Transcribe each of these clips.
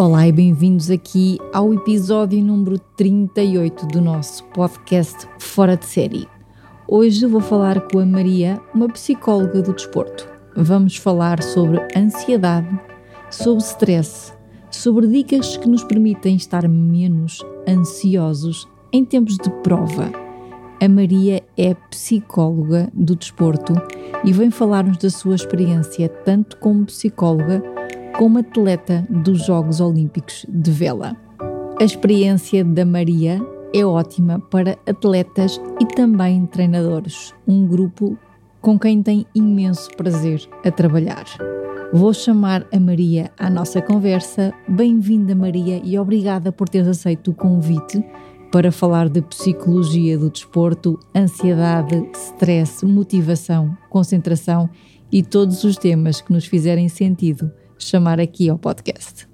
Olá e bem-vindos aqui ao episódio número 38 do nosso podcast Fora de Série. Hoje vou falar com a Maria, uma psicóloga do desporto. Vamos falar sobre ansiedade, sobre stress, sobre dicas que nos permitem estar menos ansiosos em tempos de prova. A Maria é psicóloga do desporto e vem falar-nos da sua experiência tanto como psicóloga como atleta dos Jogos Olímpicos de Vela. A experiência da Maria é ótima para atletas e também treinadores, um grupo com quem tem imenso prazer a trabalhar. Vou chamar a Maria à nossa conversa. Bem-vinda, Maria, e obrigada por teres aceito o convite para falar de psicologia do desporto, ansiedade, stress, motivação, concentração e todos os temas que nos fizerem sentido chamar aqui ao podcast.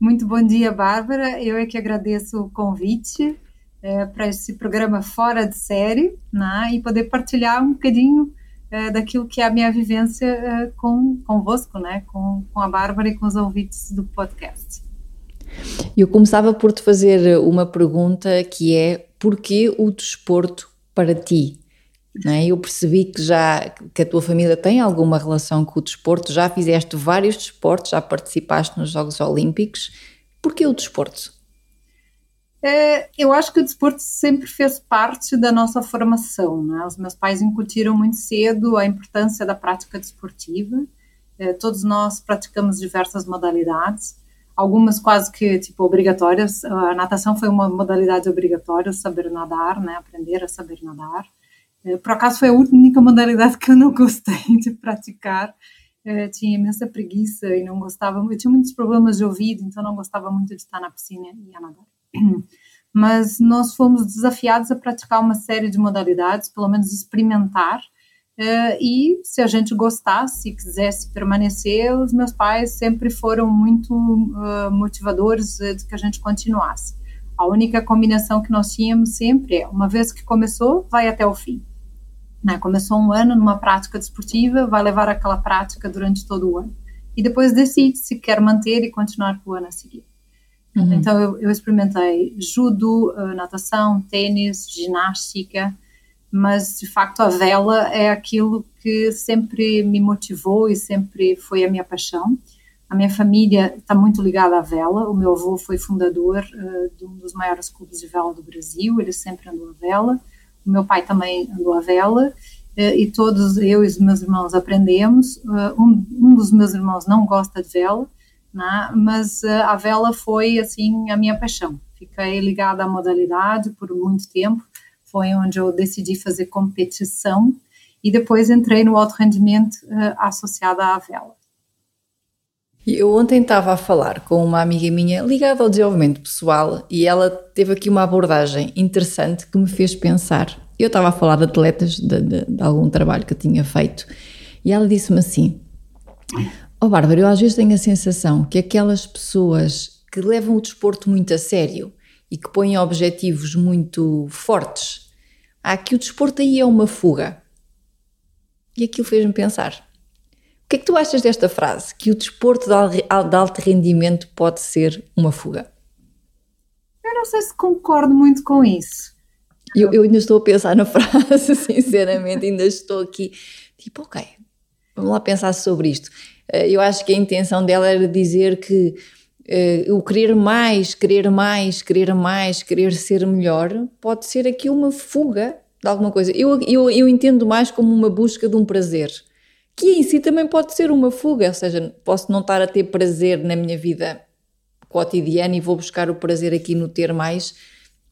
Muito bom dia, Bárbara. Eu é que agradeço o convite é, para esse programa fora de série né, e poder partilhar um bocadinho é, daquilo que é a minha vivência é, com convosco, né, com, com a Bárbara e com os ouvintes do podcast. Eu começava por te fazer uma pergunta que é: porquê o desporto para ti? É? Eu percebi que já que a tua família tem alguma relação com o desporto, já fizeste vários desportos, já participaste nos Jogos Olímpicos. Porquê o desporto? É, eu acho que o desporto sempre fez parte da nossa formação. Né? Os meus pais incutiram muito cedo a importância da prática desportiva. É, todos nós praticamos diversas modalidades, algumas quase que tipo obrigatórias. A natação foi uma modalidade obrigatória, saber nadar, né? aprender a saber nadar. Eh, por acaso foi a única modalidade que eu não gostei de praticar. Uh, tinha imensa preguiça e não gostava. Eu tinha muitos problemas de ouvido, então não gostava muito de estar na piscina e a nadar. Mas nós fomos desafiados a praticar uma série de modalidades, pelo menos experimentar. Uh, e se a gente gostasse e quisesse permanecer, os meus pais sempre foram muito motivadores de que a gente continuasse. A única combinação que nós tínhamos sempre é, uma vez que começou, vai até o fim. Né? Começou um ano numa prática desportiva, vai levar aquela prática durante todo o ano. E depois decide se quer manter e continuar o ano a seguir. Uhum. Então, eu, eu, experimentei judo, eh, natação, tênis, ginástica, mas de facto a vela é aquilo que sempre me motivou e sempre foi a minha paixão. A minha família está muito ligada à vela. O meu avô foi fundador uh, de um dos maiores clubes de vela do Brasil, ele sempre andou a vela o meu pai também andou à vela eh, e todos eu e os meus irmãos aprendemos. Eh, um, um dos meus irmãos não gosta de vela, né? mas a vela foi assim a minha paixão. Fiquei ligada à modalidade por muito tempo. Foi onde eu decidi fazer competição e depois entrei no alto rendimento uh, associada à vela. Eu ontem estava a falar com uma amiga minha ligada ao desenvolvimento pessoal e ela teve aqui uma abordagem interessante que me fez pensar. Eu estava a falar de atletas, de, de, de algum trabalho que eu tinha feito, e ela disse-me assim: Oh Bárbara, eu às vezes tenho a sensação que aquelas pessoas que levam o desporto muito a sério e que põem objetivos muito fortes, há que o desporto aí é uma fuga. E aquilo fez-me pensar que é que tu achas desta frase? Que o desporto de alto rendimento pode ser uma fuga? Eu não sei se concordo muito com isso. Eu, eu ainda estou a pensar na frase, sinceramente, ainda estou aqui, tipo, ok, vamos lá pensar sobre isto. Eh, eu acho que a intenção dela era dizer que uh, o querer mais, querer mais, querer mais, querer ser melhor, pode ser aqui uma fuga de alguma coisa. Eu, eu, eu entendo mais como uma busca de um prazer que em si também pode ser uma fuga, ou seja, posso não estar a ter prazer na minha vida cotidiana e vou buscar o prazer aqui no ter mais.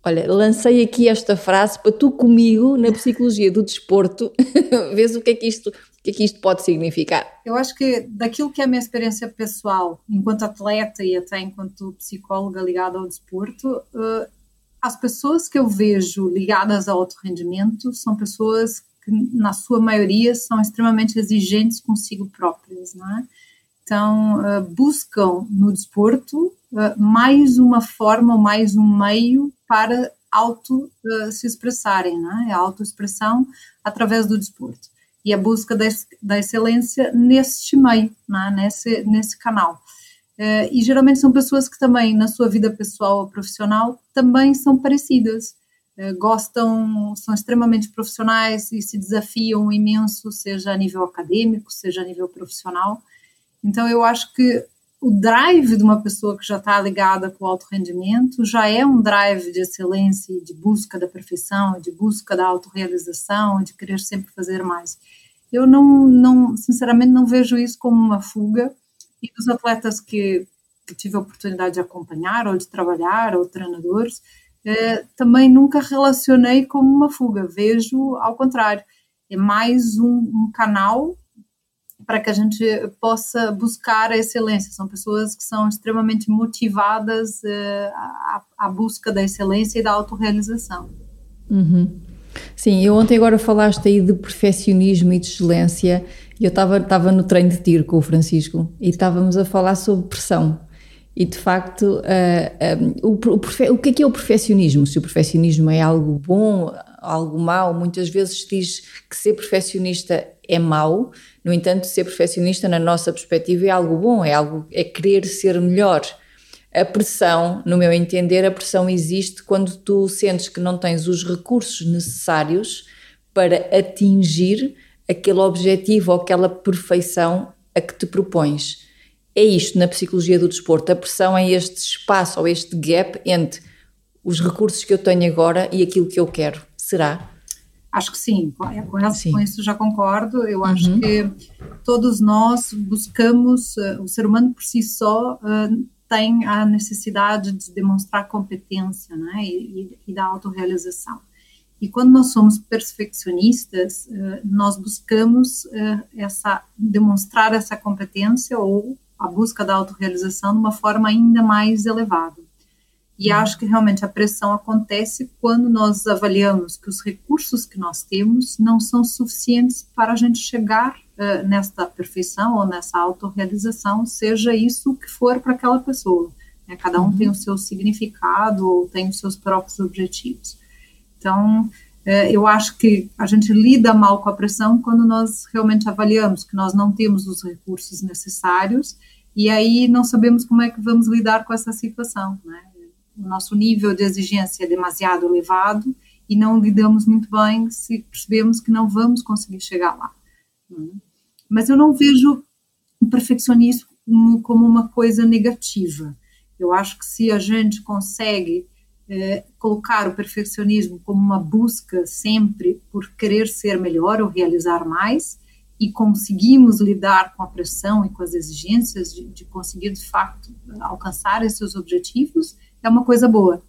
Olha, lancei aqui esta frase para tu comigo, na psicologia do desporto, vês o que é que isto, o que é que isto pode significar. Eu acho que daquilo que é a minha experiência pessoal, enquanto atleta e até enquanto psicóloga ligada ao desporto, uh, as pessoas que eu vejo ligadas ao alto rendimento são pessoas que, na sua maioria, são extremamente exigentes consigo próprias, né? Então, uh, buscam no desporto uh, mais uma forma, mais um meio para auto uh, se expressarem, né? a autoexpressão através do desporto. E a busca da, excelência neste meio, né? nesse, nesse canal. E geralmente são pessoas que também, na sua vida pessoal ou profissional, também são parecidas. Uh, gostam, são extremamente profissionais e se desafiam imenso, seja a nível acadêmico, seja a nível profissional. Então, eu acho que o drive de uma pessoa que já está ligada com o alto rendimento já é um drive de excelência, de busca da perfeição, de busca da autorrealização, de querer sempre fazer mais. Eu não, não sinceramente, não vejo isso como uma fuga. E os atletas que, que tive a oportunidade de acompanhar, ou de trabalhar, ou treinadores, também nunca relacionei como uma fuga. Vejo ao contrário. É mais um, um canal para que a gente possa buscar a excelência. São pessoas que são extremamente motivadas à, à, busca da excelência e da autorrealização. Uhum. Sim, eu ontem agora falaste aí de perfeccionismo e de excelência e eu estava no treino de tiro com o Francisco e estávamos a falar sobre pressão. E de facto, uh, uh, o, o, o que é que é o perfeccionismo? Se o perfeccionismo é algo bom, algo mau, muitas vezes diz que ser perfeccionista é mau, no entanto, ser perfeccionista, na nossa perspectiva, é algo bom, é algo, é querer ser melhor. A pressão, no meu entender, a pressão existe quando tu sentes que não tens os recursos necessários para atingir aquele objetivo ou aquela perfeição a que te propões. É isto na psicologia do desporto. A pressão é este espaço ou este gap entre os recursos que eu tenho agora e aquilo que eu quero. Será? Acho que sim, é, com, sim. com isso já concordo. Eu acho uhum. que todos nós buscamos, uh, o ser humano por si só uh, tem a necessidade de demonstrar competência né, e, e, da autorrealização. E quando nós somos perfeccionistas, uh, nós buscamos essa, demonstrar essa competência ou a busca da autorrealização de uma forma ainda mais elevada. E acho que realmente a pressão acontece quando nós avaliamos que os recursos que nós temos não são suficientes para a gente chegar uh, nesta perfeição ou nessa autorrealização, seja isso que for para aquela pessoa. Né? Cada um uhum. tem o seu significado ou tem os seus próprios objetivos. Então, eu acho que a gente lida mal com a pressão quando nós realmente avaliamos que nós não temos os recursos necessários e aí não sabemos como é que vamos lidar com essa situação, né? o nosso nível de exigência é demasiado elevado e não lidamos muito bem se percebemos que não vamos conseguir chegar lá. Mas eu não vejo o perfeccionismo como uma coisa negativa. Eu acho que se a gente consegue é, colocar o perfeccionismo como uma busca sempre por querer ser melhor ou realizar mais, e conseguimos lidar com a pressão e com as exigências de, de conseguir de fato alcançar esses objetivos, é uma coisa boa.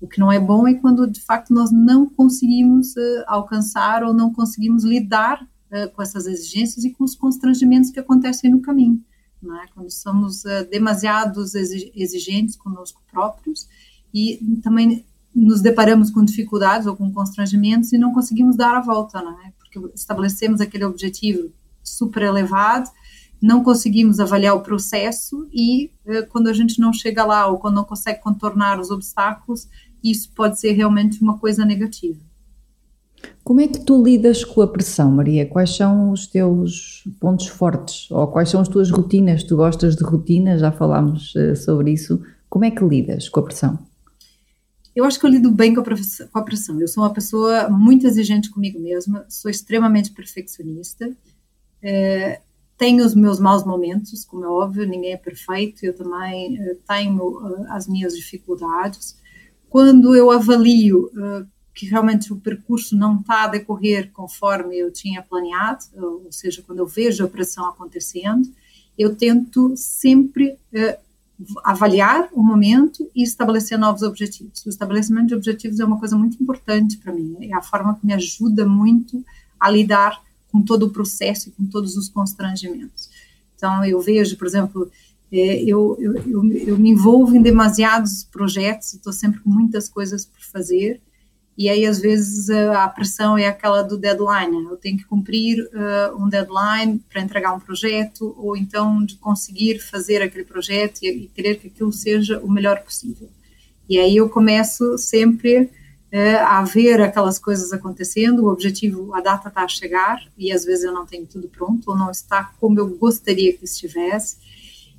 O que não é bom é quando, de facto, nós não conseguimos uh, alcançar ou não conseguimos lidar uh, com essas exigências e com os constrangimentos que acontecem no caminho. É? Quando somos uh, demasiados exigentes conosco próprios e também nos deparamos com dificuldades ou com constrangimentos e não conseguimos dar a volta, é? porque estabelecemos aquele objetivo super elevado não conseguimos avaliar o processo e uh, quando a gente não chega lá ou quando não consegue contornar os obstáculos, isso pode ser realmente uma coisa negativa. Como é que tu lidas com a pressão, Maria? Quais são os teus pontos fortes ou quais são as tuas rotinas? Tu gostas de rotinas? Já falámos uh, sobre isso. Como é que lidas com a pressão? Eu acho que eu lido bem com a pressão. Eu sou uma pessoa muito exigente comigo mesma, sou extremamente perfeccionista. É, tenho os meus maus momentos, como é óbvio, ninguém é perfeito, eu também uh, tenho uh, as minhas dificuldades. Quando eu avalio uh, que realmente o percurso não está a decorrer conforme eu tinha planeado, ou seja, quando eu vejo a pressão acontecendo, eu tento sempre avaliar o momento e estabelecer novos objetivos. O estabelecimento de objetivos é uma coisa muito importante para mim, é a forma que me ajuda muito a lidar com todo o processo e com todos os constrangimentos. Então, eu vejo, por exemplo, é, eu, eu, eu, eu, me envolvo em demasiados projetos, estou sempre com muitas coisas por fazer, e aí às vezes a pressão é aquela do deadline, né? eu tenho que cumprir uh, um deadline para entregar um projeto, ou então de conseguir fazer aquele projeto e, e querer que aquilo seja o melhor possível. E aí eu começo sempre uh, a ver aquelas coisas acontecendo, o objetivo, a data está a chegar, e às vezes eu não tenho tudo pronto, ou não está como eu gostaria que estivesse,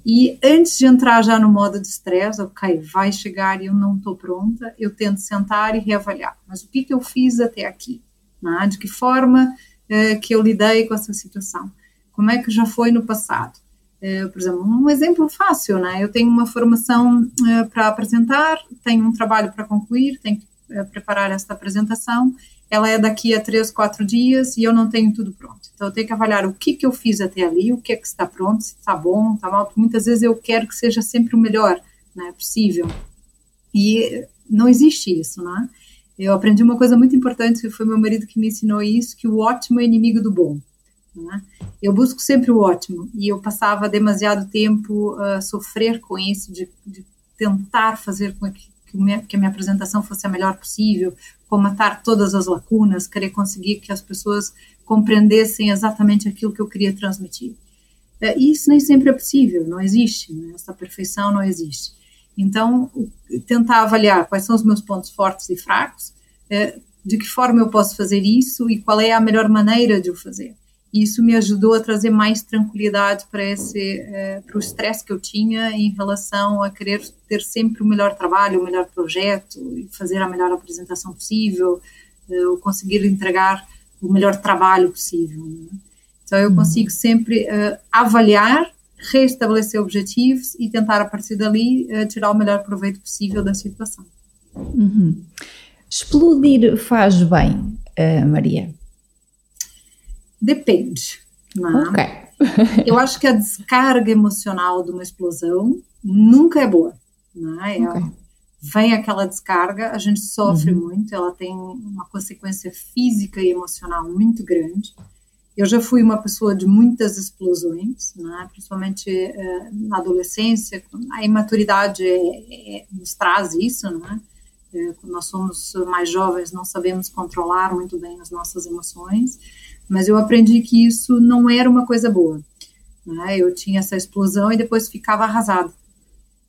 e antes de entrar já no modo de estresse, ok, vai chegar e eu não estou pronta, eu tento sentar e reavaliar. Mas o que, que eu fiz até aqui? Né? De que forma uh, que eu lidei com essa situação? Como é que já foi no passado? Uh, por exemplo, um exemplo fácil, né? Eu tenho uma formação uh, para apresentar, tenho um trabalho para concluir, tenho que preparar esta apresentação ela é daqui a três, quatro dias e eu não tenho tudo pronto. Então eu tenho que avaliar o que, que eu fiz até ali, o que é que está pronto, se está bom, está mal, muitas vezes eu quero que seja sempre o melhor né, possível. E não existe isso, né? Eu aprendi uma coisa muito importante, foi meu marido que me ensinou isso, que o ótimo é inimigo do bom. Né? Eu busco sempre o ótimo e eu passava demasiado tempo a sofrer com isso, de, de tentar fazer com que, que a minha apresentação fosse a melhor possível, comatar todas as lacunas, querer conseguir que as pessoas compreendessem exatamente aquilo que eu queria transmitir. É, isso nem sempre é possível, não existe, né? essa perfeição não existe. Então, tentar avaliar quais são os meus pontos fortes e fracos, é, de que forma eu posso fazer isso e qual é a melhor maneira de o fazer. E isso me ajudou a trazer mais tranquilidade para esse uh, para o estresse que eu tinha em relação a querer ter sempre o melhor trabalho, o melhor projeto e fazer a melhor apresentação possível, uh, conseguir entregar o melhor trabalho possível. Né? Então eu uhum. consigo sempre uh, avaliar, reestabelecer objetivos e tentar a partir dali tirar o melhor proveito possível da situação. Uhum. Explodir faz bem, Maria? Depende. Né? Ok. Eu acho que a descarga emocional de uma explosão nunca é boa. Né? É, okay. Vem aquela descarga, a gente sofre uhum. muito, ela tem uma consequência física e emocional muito grande. Eu já fui uma pessoa de muitas explosões, né? principalmente eh, na adolescência. A imaturidade é, é, nos traz isso, né? É, quando nós somos mais jovens, não sabemos controlar muito bem as nossas emoções mas eu aprendi que isso não era uma coisa boa. Né? Eu tinha essa explosão e depois ficava arrasado.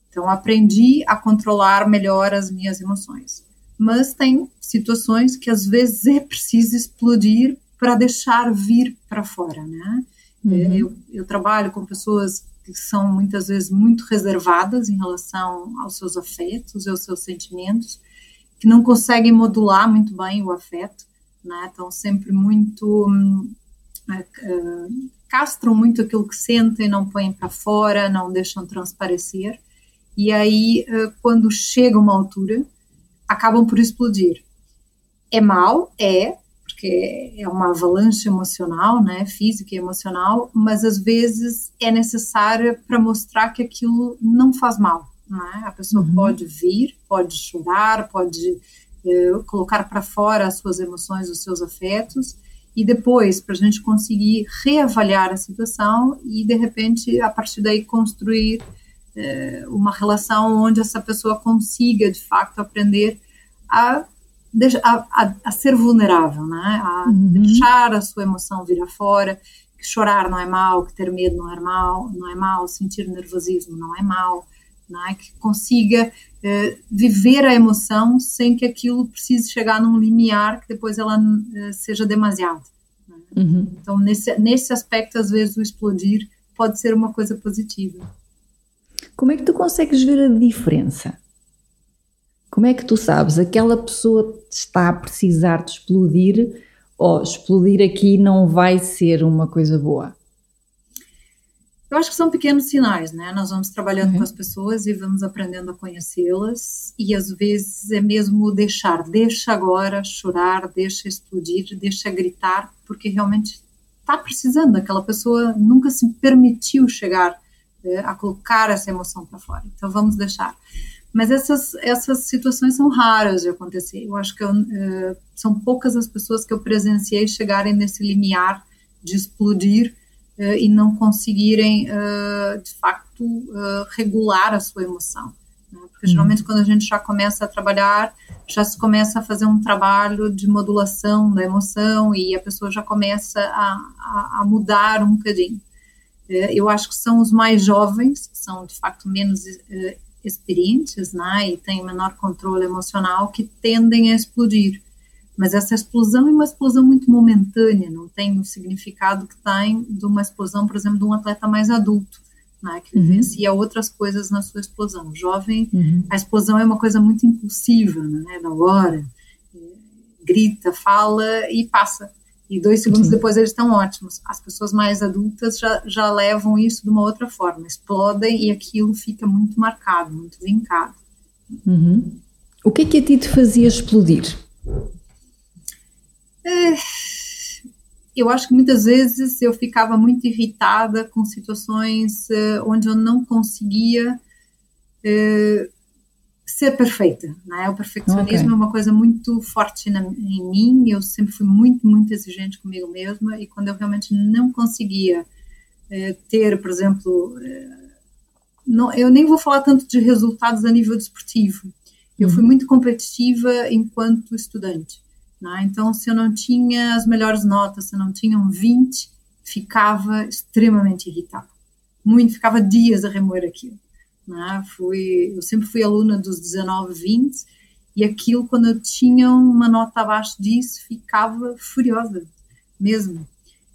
Então, aprendi a controlar melhor as minhas emoções. Mas tem situações que às vezes é preciso explodir para deixar vir para fora, né? Uhum. Eu, eu trabalho com pessoas que são muitas vezes muito reservadas em relação aos seus afetos e aos seus sentimentos, que não conseguem modular muito bem o afeto né? Estão sempre muito. Uh, castram muito aquilo que sentem, não põem para fora, não deixam transparecer. E aí, uh, quando chega uma altura, acabam por explodir. É mal? É, porque é uma avalanche emocional, né, física e emocional, mas às vezes é necessária para mostrar que aquilo não faz mal. Né? A pessoa uhum. pode vir, pode chorar, pode colocar para fora as suas emoções, os seus afetos, e depois para a gente conseguir reavaliar a situação e de repente a partir daí construir é, uma relação onde essa pessoa consiga de facto aprender a, a, a, a ser vulnerável, né? a uhum. deixar a sua emoção vir afora, que chorar não é mal, que ter medo não é mal, não é mal, sentir nervosismo não é mal, né? que consiga eh, viver a emoção sem que aquilo precise chegar num limiar que depois ela uh, seja demasiado. Né? Uhum. Então, nesse, nesse aspecto, às vezes, o explodir pode ser uma coisa positiva. Como é que tu consegues ver a diferença? Como é que tu sabes aquela pessoa está a precisar de explodir ou explodir aqui não vai ser uma coisa boa? Eu acho que são pequenos sinais, né? Nós vamos trabalhando uhum. com as pessoas e vamos aprendendo a conhecê-las e às vezes é mesmo deixar, deixa agora chorar, deixa explodir, deixa gritar, porque realmente está precisando. Aquela pessoa nunca se permitiu chegar uh, a colocar essa emoção para fora. Então vamos deixar. Mas essas, essas situações são raras de acontecer. Eu acho que eu, uh, são poucas as pessoas que eu presenciei chegarem nesse limiar de explodir e não conseguirem, uh, de facto, regular a sua emoção. Né? Porque geralmente uhum. quando a gente já começa a trabalhar, já se começa a fazer um trabalho de modulação da emoção e a pessoa já começa a, a, a mudar um bocadinho. Eu acho que são os mais jovens, que são de facto menos experientes né, e têm menor controle emocional que tendem a explodir. Mas essa explosão é uma explosão muito momentânea, não tem o significado que tem de uma explosão, por exemplo, de um atleta mais adulto, né, que uhum. vivencia outras coisas na sua explosão. O jovem, uhum. a explosão é uma coisa muito impulsiva, né, da hora, grita, fala e passa e dois segundos Sim. depois eles estão ótimos. As pessoas mais adultas já, já levam isso de uma outra forma, explodem e aquilo fica muito marcado, muito vincado. Uhum. O que é que a ti te fazia explodir? É, eu acho que muitas vezes eu ficava muito irritada com situações uh, onde eu não conseguia uh, ser perfeita, né? O perfeccionismo okay. é uma coisa muito forte na, em mim. Eu sempre fui muito, muito exigente comigo mesma e quando eu realmente não conseguia ter, por exemplo, não, eu nem vou falar tanto de resultados a nível desportivo. Eu fui uhum. muito competitiva enquanto estudante. Né? Então, se eu não tinha as melhores notas, se eu não tinha um 20, ficava extremamente irritada. Muito, ficava dias a remoer aquilo. Né? Fui, eu sempre fui aluna dos 19, 20 e aquilo, quando eu tinha uma nota abaixo disso, ficava furiosa mesmo.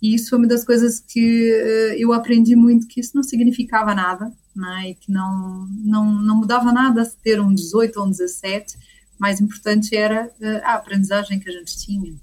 E isso foi uma das coisas que uh, eu aprendi muito, que isso não significava nada, né? e que não, não, não mudava nada se ter um 18 ou um 17, mais importante era uh, a aprendizagem que a gente tinha.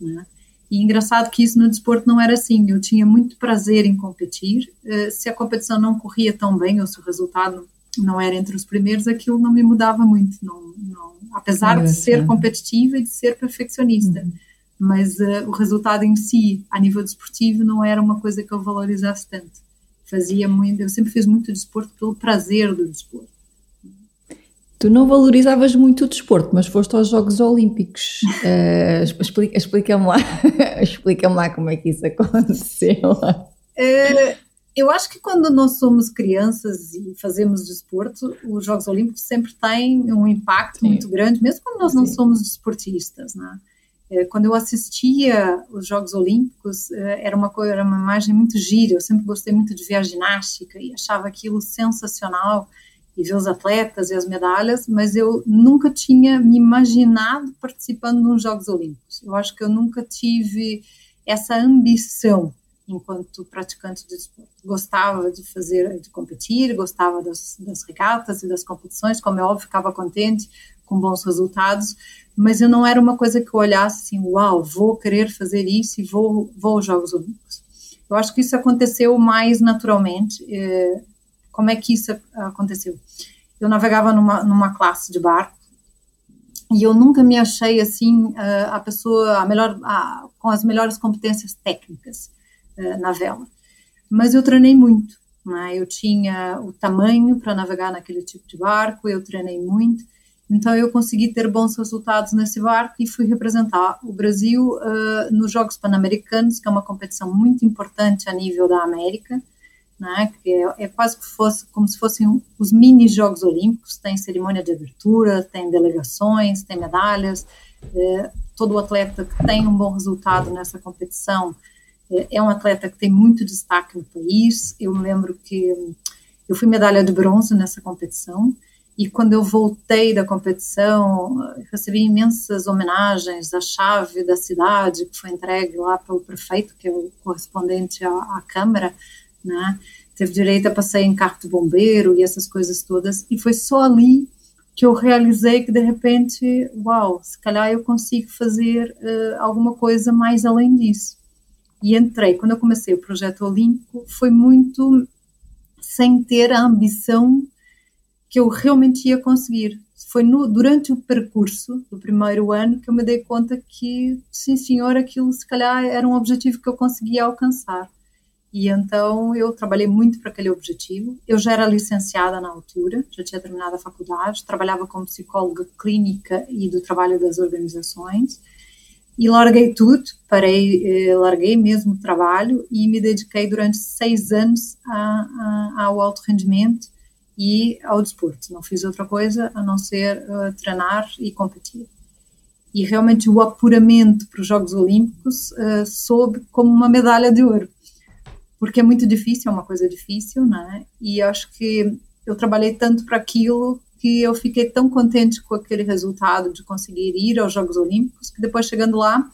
Né? E engraçado que isso no desporto não era assim. Eu tinha muito prazer em competir. Uh, se a competição não corria tão bem ou se o resultado não era entre os primeiros, aquilo não me mudava muito. Não, não apesar é, de ser competitiva e de ser perfeccionista. Uhum. Mas uh, o resultado em si, a nível desportivo, não era uma coisa que eu valorizasse tanto. Fazia muito, eu sempre fiz muito desporto pelo prazer do desporto. Tu não valorizavas muito o desporto, mas foste aos Jogos Olímpicos. Uh, explica, explica-me lá, explica-me lá como é que isso aconteceu. Uh, eu acho que quando nós somos crianças e fazemos desporto, os Jogos Olímpicos sempre têm um impacto Sim. muito grande, mesmo quando nós Sim. não somos desportistas, né? Eh, quando eu assistia os Jogos Olímpicos, era uma coisa, era uma imagem muito gira. Eu sempre gostei muito de ver a ginástica e achava aquilo sensacional e ver os atletas e as medalhas, mas eu nunca tinha me imaginado participando de uns Jogos Olímpicos. Eu acho que eu nunca tive essa ambição enquanto praticante de esporte. Gostava de fazer, de competir, gostava das, das regatas e das competições, como é óbvio, ficava contente com bons resultados, mas eu não era uma coisa que eu olhasse assim, uau, vou querer fazer isso e vou, vou aos Jogos Olímpicos. Eu acho que isso aconteceu mais naturalmente. Eh, como é que isso aconteceu? Eu navegava numa, numa classe de barco e eu nunca me achei assim a pessoa a melhor a, com as melhores competências técnicas uh, na vela, mas eu treinei muito. É? Eu tinha o tamanho para navegar naquele tipo de barco, eu treinei muito, então eu consegui ter bons resultados nesse barco e fui representar o Brasil uh, nos Jogos Pan-Americanos, que é uma competição muito importante a nível da América né, que é, é, quase que fosse, como se fossem os mini Jogos Olímpicos, tem cerimônia de abertura, tem delegações, tem medalhas, é, todo atleta que tem um bom resultado nessa competição é, é, um atleta que tem muito destaque no país, eu lembro que eu fui medalha de bronze nessa competição, e quando eu voltei da competição, recebi imensas homenagens, a chave da cidade que foi entregue lá pelo prefeito, que é o correspondente à, à Câmara, né? Teve direito a passeio em carro de bombeiro e essas coisas todas. E foi só ali que eu realizei que de repente, uau, se calhar eu consigo fazer uh, alguma coisa mais além disso. E entrei, quando eu comecei o projeto Olímpico, foi muito sem ter a ambição que eu realmente ia conseguir. Foi no, durante o percurso do primeiro ano que eu me dei conta que, sim senhor, aquilo se calhar era um objetivo que eu conseguia alcançar. E então eu trabalhei muito para aquele objetivo. Eu já era licenciada na altura, já tinha terminado a faculdade, trabalhava como psicóloga clínica e do trabalho das organizações. E larguei tudo, parei, eh, larguei mesmo o trabalho e me dediquei durante seis anos a, a, ao alto rendimento e ao desporto. Não fiz outra coisa a não ser uh, treinar e competir. E realmente o apuramento para os Jogos Olímpicos uh, soube como uma medalha de ouro porque é muito difícil, é uma coisa difícil, né? E acho que eu trabalhei tanto para aquilo que eu fiquei tão contente com aquele resultado de conseguir ir aos Jogos Olímpicos que depois chegando lá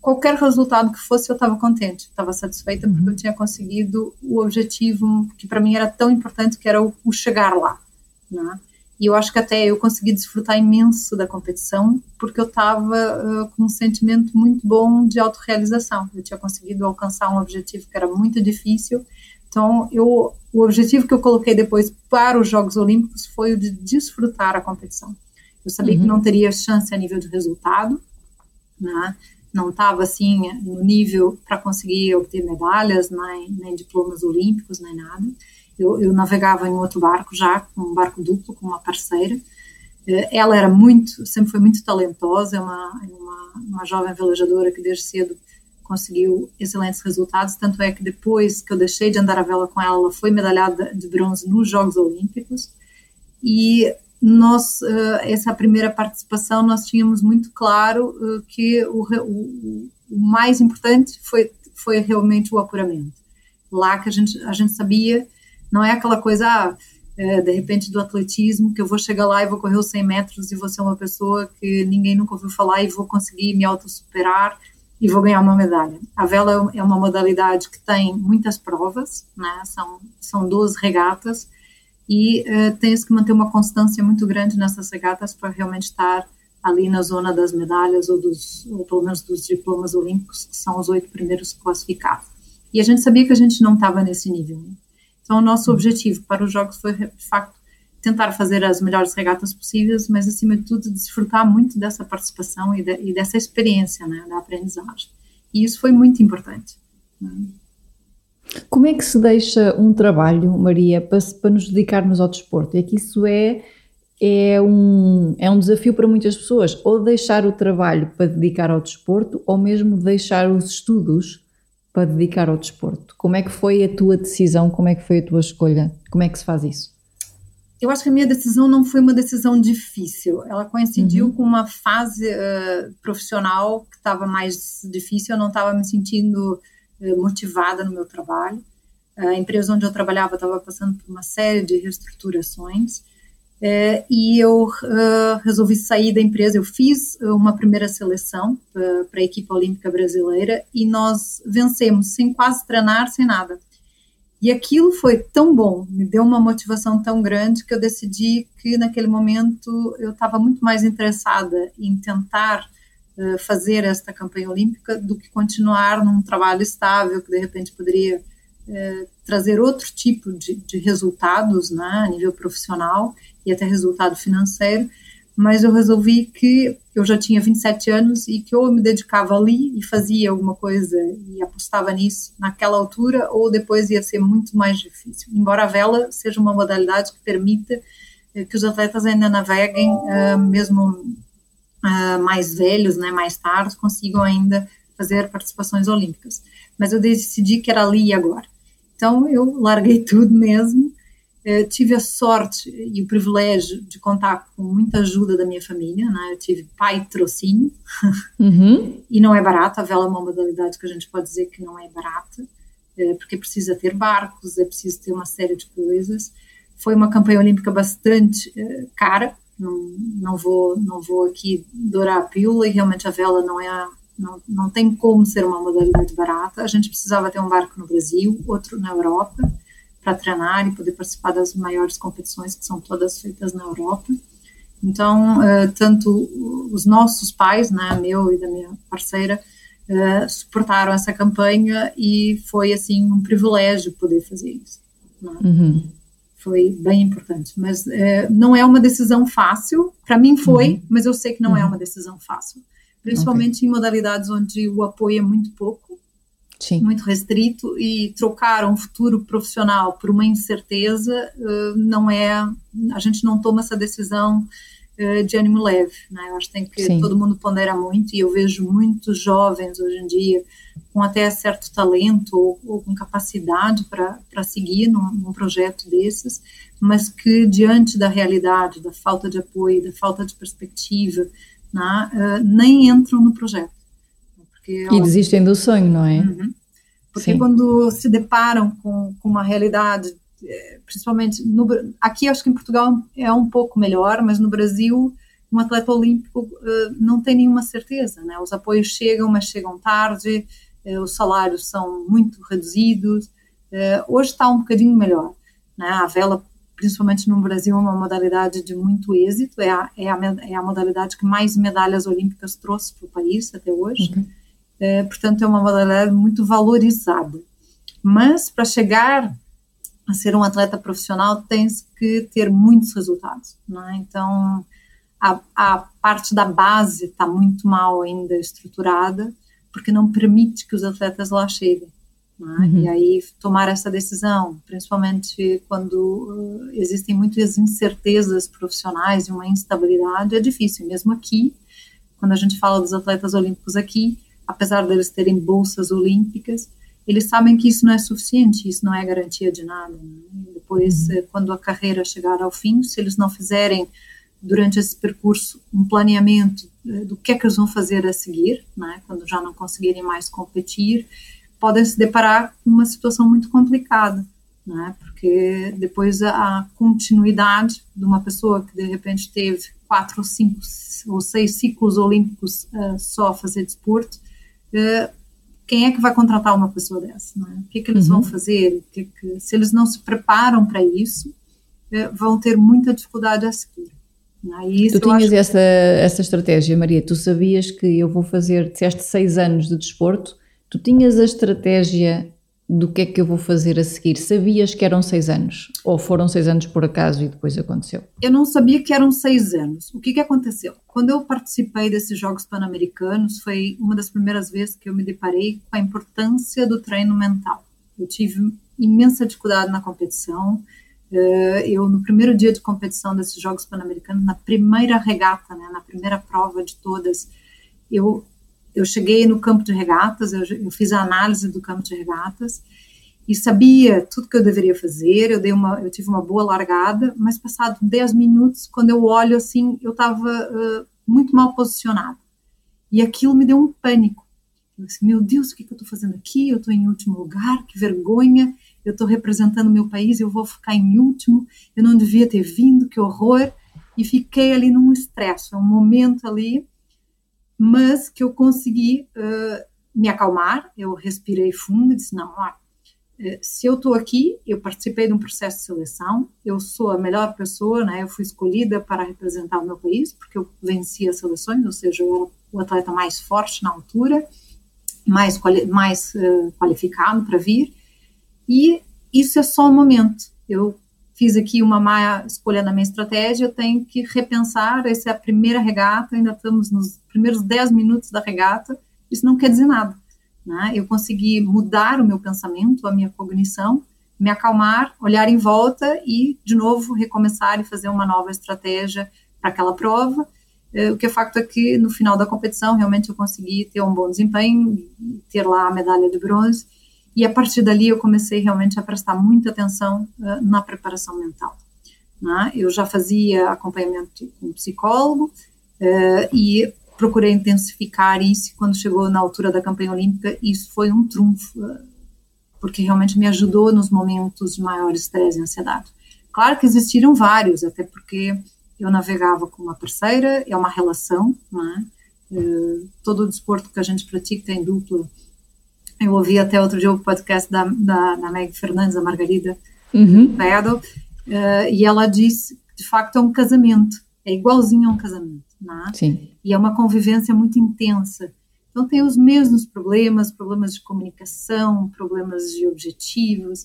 qualquer resultado que fosse eu estava contente, estava satisfeita porque eu uhum. tinha conseguido o objetivo que para mim era tão importante que era o, o chegar lá, né? E eu acho que até eu consegui desfrutar imenso da competição, porque eu estava uh, com um sentimento muito bom de autorrealização. Eu tinha conseguido alcançar um objetivo que era muito difícil. Então, eu, o objetivo que eu coloquei depois para os Jogos Olímpicos foi o de desfrutar a competição. Eu sabia uhum. que não teria chance a nível de resultado, né? não estava assim no nível para conseguir obter medalhas, nem, nem diplomas olímpicos, nem nada eu, eu navegava em outro barco já, um barco duplo, com uma parceira. Eh, ela era muito, sempre foi muito talentosa, é uma, é uma, uma jovem velejadora que desde cedo conseguiu excelentes resultados, tanto é que depois que eu deixei de andar a vela com ela, ela foi medalhada de bronze nos Jogos Olímpicos, e nós, eh, essa primeira participação, nós tínhamos muito claro eh, que o, o, o mais importante foi, foi realmente o apuramento. Lá que a gente, a gente sabia não é aquela coisa, ah, é, de repente, do atletismo, que eu vou chegar lá e vou correr os 100 metros e vou ser uma pessoa que ninguém nunca ouviu falar e vou conseguir me autossuperar e vou ganhar uma medalha. A vela é uma modalidade que tem muitas provas, né? são, são 12 regatas, e uh, tem-se que manter uma constância muito grande nessas regatas para realmente estar ali na zona das medalhas ou, dos, ou pelo menos dos diplomas olímpicos, que são os oito primeiros classificados. E a gente sabia que a gente não estava nesse nível. Né? Então, o nosso objetivo para os Jogos foi, de facto, tentar fazer as melhores regatas possíveis, mas, acima de tudo, desfrutar muito dessa participação e, de, e dessa experiência, né, da aprendizagem. E isso foi muito importante. Né? Como é que se deixa um trabalho, Maria, para, para nos dedicarmos ao desporto? É que isso é, é, um, é um desafio para muitas pessoas, ou deixar o trabalho para dedicar ao desporto, ou mesmo deixar os estudos para dedicar ao desporto. Como é que foi a tua decisão? Como é que foi a tua escolha? Como é que se faz isso? Eu acho que a minha decisão não foi uma decisão difícil. Ela coincidiu uhum. com uma fase uh, profissional que estava mais difícil. Eu não estava me sentindo uh, motivada no meu trabalho. A empresa onde eu trabalhava estava passando por uma série de reestruturações é, e eu uh, resolvi sair da empresa. Eu fiz uma primeira seleção para a equipe olímpica brasileira e nós vencemos sem quase treinar, sem nada. E aquilo foi tão bom, me deu uma motivação tão grande que eu decidi que naquele momento eu estava muito mais interessada em tentar uh, fazer esta campanha olímpica do que continuar num trabalho estável que de repente poderia uh, trazer outro tipo de, de resultados né, a nível profissional e até resultado financeiro, mas eu resolvi que eu já tinha 27 anos e que ou eu me dedicava ali e fazia alguma coisa e apostava nisso naquela altura, ou depois ia ser muito mais difícil. Embora a vela seja uma modalidade que permita eh, que os atletas ainda naveguem, uh, mesmo uh, mais velhos, né, mais tarde, consigam ainda fazer participações olímpicas. Mas eu decidi que era ali e agora. Então eu larguei tudo mesmo eh, tive a sorte e o privilégio de contar com muita ajuda da minha família, né? eu tive pai trocínio, uhum. e não é barato, a vela é uma modalidade que a gente pode dizer que não é barata, eh, porque precisa ter barcos, é preciso ter uma série de coisas. Foi uma campanha olímpica bastante eh, cara, não, não, vou, não vou aqui dourar a pílula, e realmente a vela não é não, não tem como ser uma modalidade barata. A gente precisava ter um barco no Brasil, outro na Europa, para treinar e poder participar das maiores competições que são todas feitas na Europa. Então, uh, tanto os nossos pais, né, meu e da minha parceira, uh, suportaram essa campanha e foi assim um privilégio poder fazer isso. Né? Uhum. Foi bem importante, mas uh, não é uma decisão fácil. Para mim foi, uhum. mas eu sei que não é uhum. é uma decisão fácil, principalmente okay. em modalidades onde o apoio é muito pouco Sim. muito restrito e trocar um futuro profissional por uma incerteza uh, não é a gente não toma essa decisão uh, de ânimo leve né? eu acho que tem que Sim. todo mundo pondera muito e eu vejo muitos jovens hoje em dia com até certo talento ou, ou com capacidade para seguir num, num, projeto desses mas que diante da realidade da falta de apoio da falta de perspectiva né, uh, nem entram no projeto porque, e desistem do sonho, não é? Uhum. Porque Sim. quando se deparam com, com uma realidade, é, principalmente no, aqui, acho que em Portugal é um pouco melhor, mas no Brasil, um atleta olímpico uh, não tem nenhuma certeza, né? Os apoios chegam, mas chegam tarde, uh, os salários são muito reduzidos. Uh, hoje está um bocadinho melhor, né? A vela, principalmente no Brasil, é uma modalidade de muito êxito, é a, é a, é a modalidade que mais medalhas olímpicas trouxe para o país até hoje. Uhum. É, portanto, é uma modalidade muito valorizada. Mas para chegar a ser um atleta profissional, tens que ter muitos resultados. É? Então, a, a, parte da base está muito mal ainda estruturada, porque não permite que os atletas lá cheguem. É? Uhum. E aí, tomar essa decisão, principalmente quando uh, existem muitas incertezas profissionais e uma instabilidade, é difícil. Mesmo aqui, quando a gente fala dos atletas olímpicos aqui, apesar deles terem bolsas olímpicas, eles sabem que isso não é suficiente, isso não é garantia de nada. Né? Depois, uhum. Eh, quando a carreira chegar ao fim, se eles não fizerem durante esse percurso um planeamento eh, do que é que eles vão fazer a seguir, né? quando já não conseguirem mais competir, podem se deparar com uma situação muito complicada, né? porque depois a, continuidade de uma pessoa que de repente teve quatro ou cinco ou seis ciclos olímpicos uh, só a fazer desporto, quem é que vai contratar uma pessoa dessa? É? O que, que eles uhum. vão fazer? Que que, se eles não se preparam para isso, eh, vão ter muita dificuldade a seguir. É? tu tinhas essa, essa estratégia, Maria, tu sabias que eu vou fazer, disseste seis anos de desporto, tu tinhas a estratégia do que é que eu vou fazer a seguir? Sabias que eram seis anos? Ou foram seis anos por acaso e depois aconteceu? Eu não sabia que eram seis anos. O que, que aconteceu? Quando eu participei desses Jogos Pan-Americanos, foi uma das primeiras vezes que eu me deparei com a importância do treino mental. Eu tive imensa dificuldade na competição. Eh, eu, no primeiro dia de competição desses Jogos Pan-Americanos, na primeira regata, né, na primeira prova de todas, eu eu cheguei no campo de regatas, eu, eu, fiz a análise do campo de regatas e sabia tudo que eu deveria fazer. Eu dei uma, eu tive uma boa largada, mas passado 10 minutos, quando eu olho assim, eu estava uh, muito mal posicionada e aquilo me deu um pânico. Eu disse, meu Deus, o que, que eu estou fazendo aqui? Eu estou em último lugar, que vergonha! Eu estou representando meu país, eu vou ficar em último. Eu não devia ter vindo, que horror! E fiquei ali num estresse, um momento ali mas que eu consegui uh, me acalmar, eu respirei fundo e disse, não, olha, eh, se eu estou aqui, eu participei de um processo de seleção, eu sou a melhor pessoa, né? Eu fui escolhida para representar o meu país, porque eu venci as seleções, ou seja, eu era o atleta mais forte na altura, mais, quali mais uh, qualificado para vir, e isso é só um momento. Eu fiz aqui uma má escolha na minha estratégia, eu tenho que repensar, essa é a primeira regata, ainda estamos nos primeiros 10 minutos da regata, isso não quer dizer nada. Né? Eu consegui mudar o meu pensamento, a minha cognição, me acalmar, olhar em volta e, de novo, recomeçar e fazer uma nova estratégia para aquela prova. Eh, o que é facto é que, no final da competição, realmente eu consegui ter um bom desempenho, ter lá a medalha de bronze, e a partir dali eu comecei realmente a prestar muita atenção uh, na preparação mental. Né? Eu já fazia acompanhamento com psicólogo uh, e procurei intensificar isso. Quando chegou na altura da campanha olímpica, isso foi um trunfo, uh, porque realmente me ajudou nos momentos de maior estresse e ansiedade. Claro que existiram vários, até porque eu navegava com uma parceira, é uma relação, né? todo o desporto que a gente pratica tem dupla eu ouvi até outro dia o podcast da, da, da Meg Fernandes, a Margarida uhum. Pedro, uh, e ela disse de facto é um casamento, é igualzinho a um casamento, não é? Sim. E é uma convivência muito intensa. Então tem os mesmos problemas, problemas de comunicação, problemas de objetivos,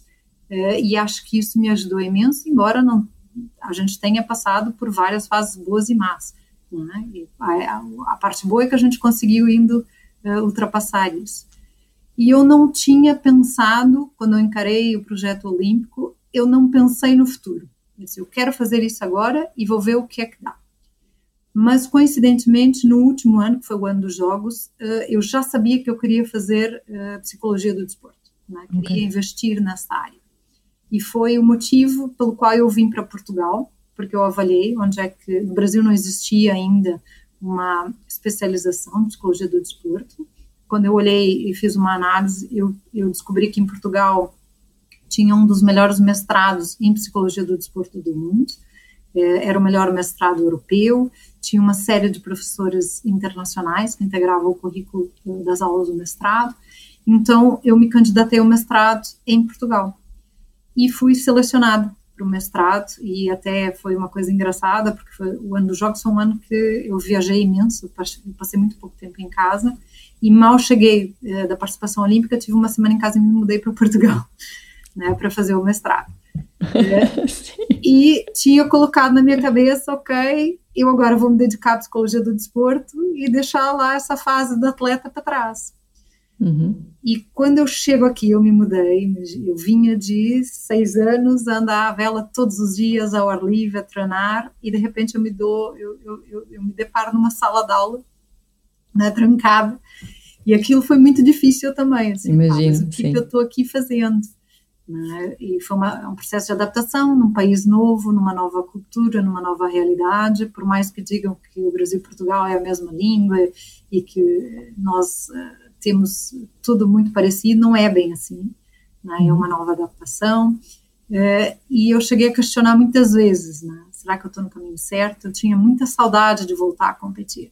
uh, e acho que isso me ajudou imenso, embora não a gente tenha passado por várias fases boas e más. É? E a, a, parte boa é que a gente conseguiu indo uh, ultrapassar isso. E eu não tinha pensado, quando eu encarei o projeto olímpico, eu não pensei no futuro. Eu disse, eu quero fazer isso agora e vou ver o que é que dá. Mas, coincidentemente, no último ano, que foi o ano dos Jogos, eh, eu já sabia que eu queria fazer eh, psicologia do desporto. Né? Queria okay. investir nessa área. E foi o motivo pelo qual eu vim para Portugal, porque eu avaliei onde é que no Brasil não existia ainda uma especialização em psicologia do desporto. Quando eu olhei e fiz uma análise, eu, eu descobri que em Portugal tinha um dos melhores mestrados em psicologia do desporto do mundo. É, era o melhor mestrado europeu, tinha uma série de professores internacionais que integravam o currículo das aulas do mestrado. Então, eu me candidatei ao mestrado em Portugal. E fui selecionada para o mestrado. E até foi uma coisa engraçada porque o ano dos jogos foi um ano que eu viajei imenso, passei muito pouco tempo em casa e mal cheguei eh, da participação olímpica tive uma semana em casa e me mudei para Portugal, né, para fazer o mestrado. e tinha colocado na minha cabeça, ok, eu agora vou me dedicar à psicologia do desporto e deixar lá essa fase do atleta para trás. Uhum. E quando eu chego aqui, eu me mudei, eu vinha de seis anos a andar à vela todos os dias ao ar livre, a treinar, e de repente eu me dou, eu, eu, eu, eu me deparo numa sala de aula, né, trancada, e aquilo foi muito difícil também. Assim, Imagino, o que, que eu estou aqui fazendo? Né? E foi uma, um processo de adaptação num país novo, numa nova cultura, numa nova realidade. Por mais que digam que o Brasil e Portugal é a mesma língua e que nós uh, temos tudo muito parecido, não é bem assim. Né? É uma nova adaptação. Uh, e eu cheguei a questionar muitas vezes: né? será que eu estou no caminho certo? Eu tinha muita saudade de voltar a competir.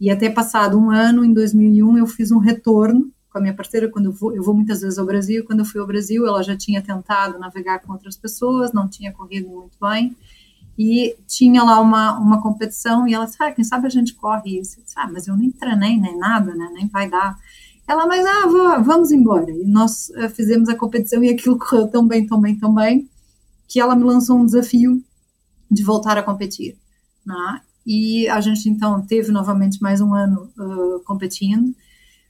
E até passado um ano, em 2001, eu fiz um retorno com a minha parceira, quando eu vou, eu vou muitas vezes ao Brasil, quando eu fui ao Brasil, ela já tinha tentado navegar com outras pessoas, não tinha corrido muito bem, e tinha lá uma, uma competição, e ela disse, ah, quem sabe a gente corre isso. Eu disse, ah, mas eu nem treinei, nem nada, né, nem vai dar. Ela, mas, ah, vou, vamos embora. E nós uh, fizemos a competição, e aquilo correu tão bem, tão bem, tão bem, que ela me lançou um desafio de voltar a competir. Né? E a gente, então, teve novamente mais um ano uh, competindo,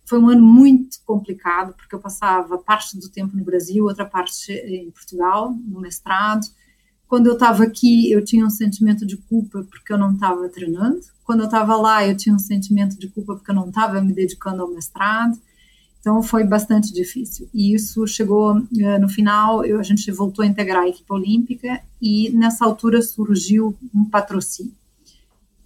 foi um ano muito complicado, porque eu passava parte do tempo no Brasil, outra parte em Portugal, no mestrado. Quando eu estava aqui, eu tinha um sentimento de culpa porque eu não estava treinando. Quando eu estava lá, eu tinha um sentimento de culpa porque eu não estava me dedicando ao mestrado. Então foi bastante difícil. E isso chegou uh, no final, eu, a gente voltou a integrar a equipe olímpica e nessa altura surgiu um patrocínio.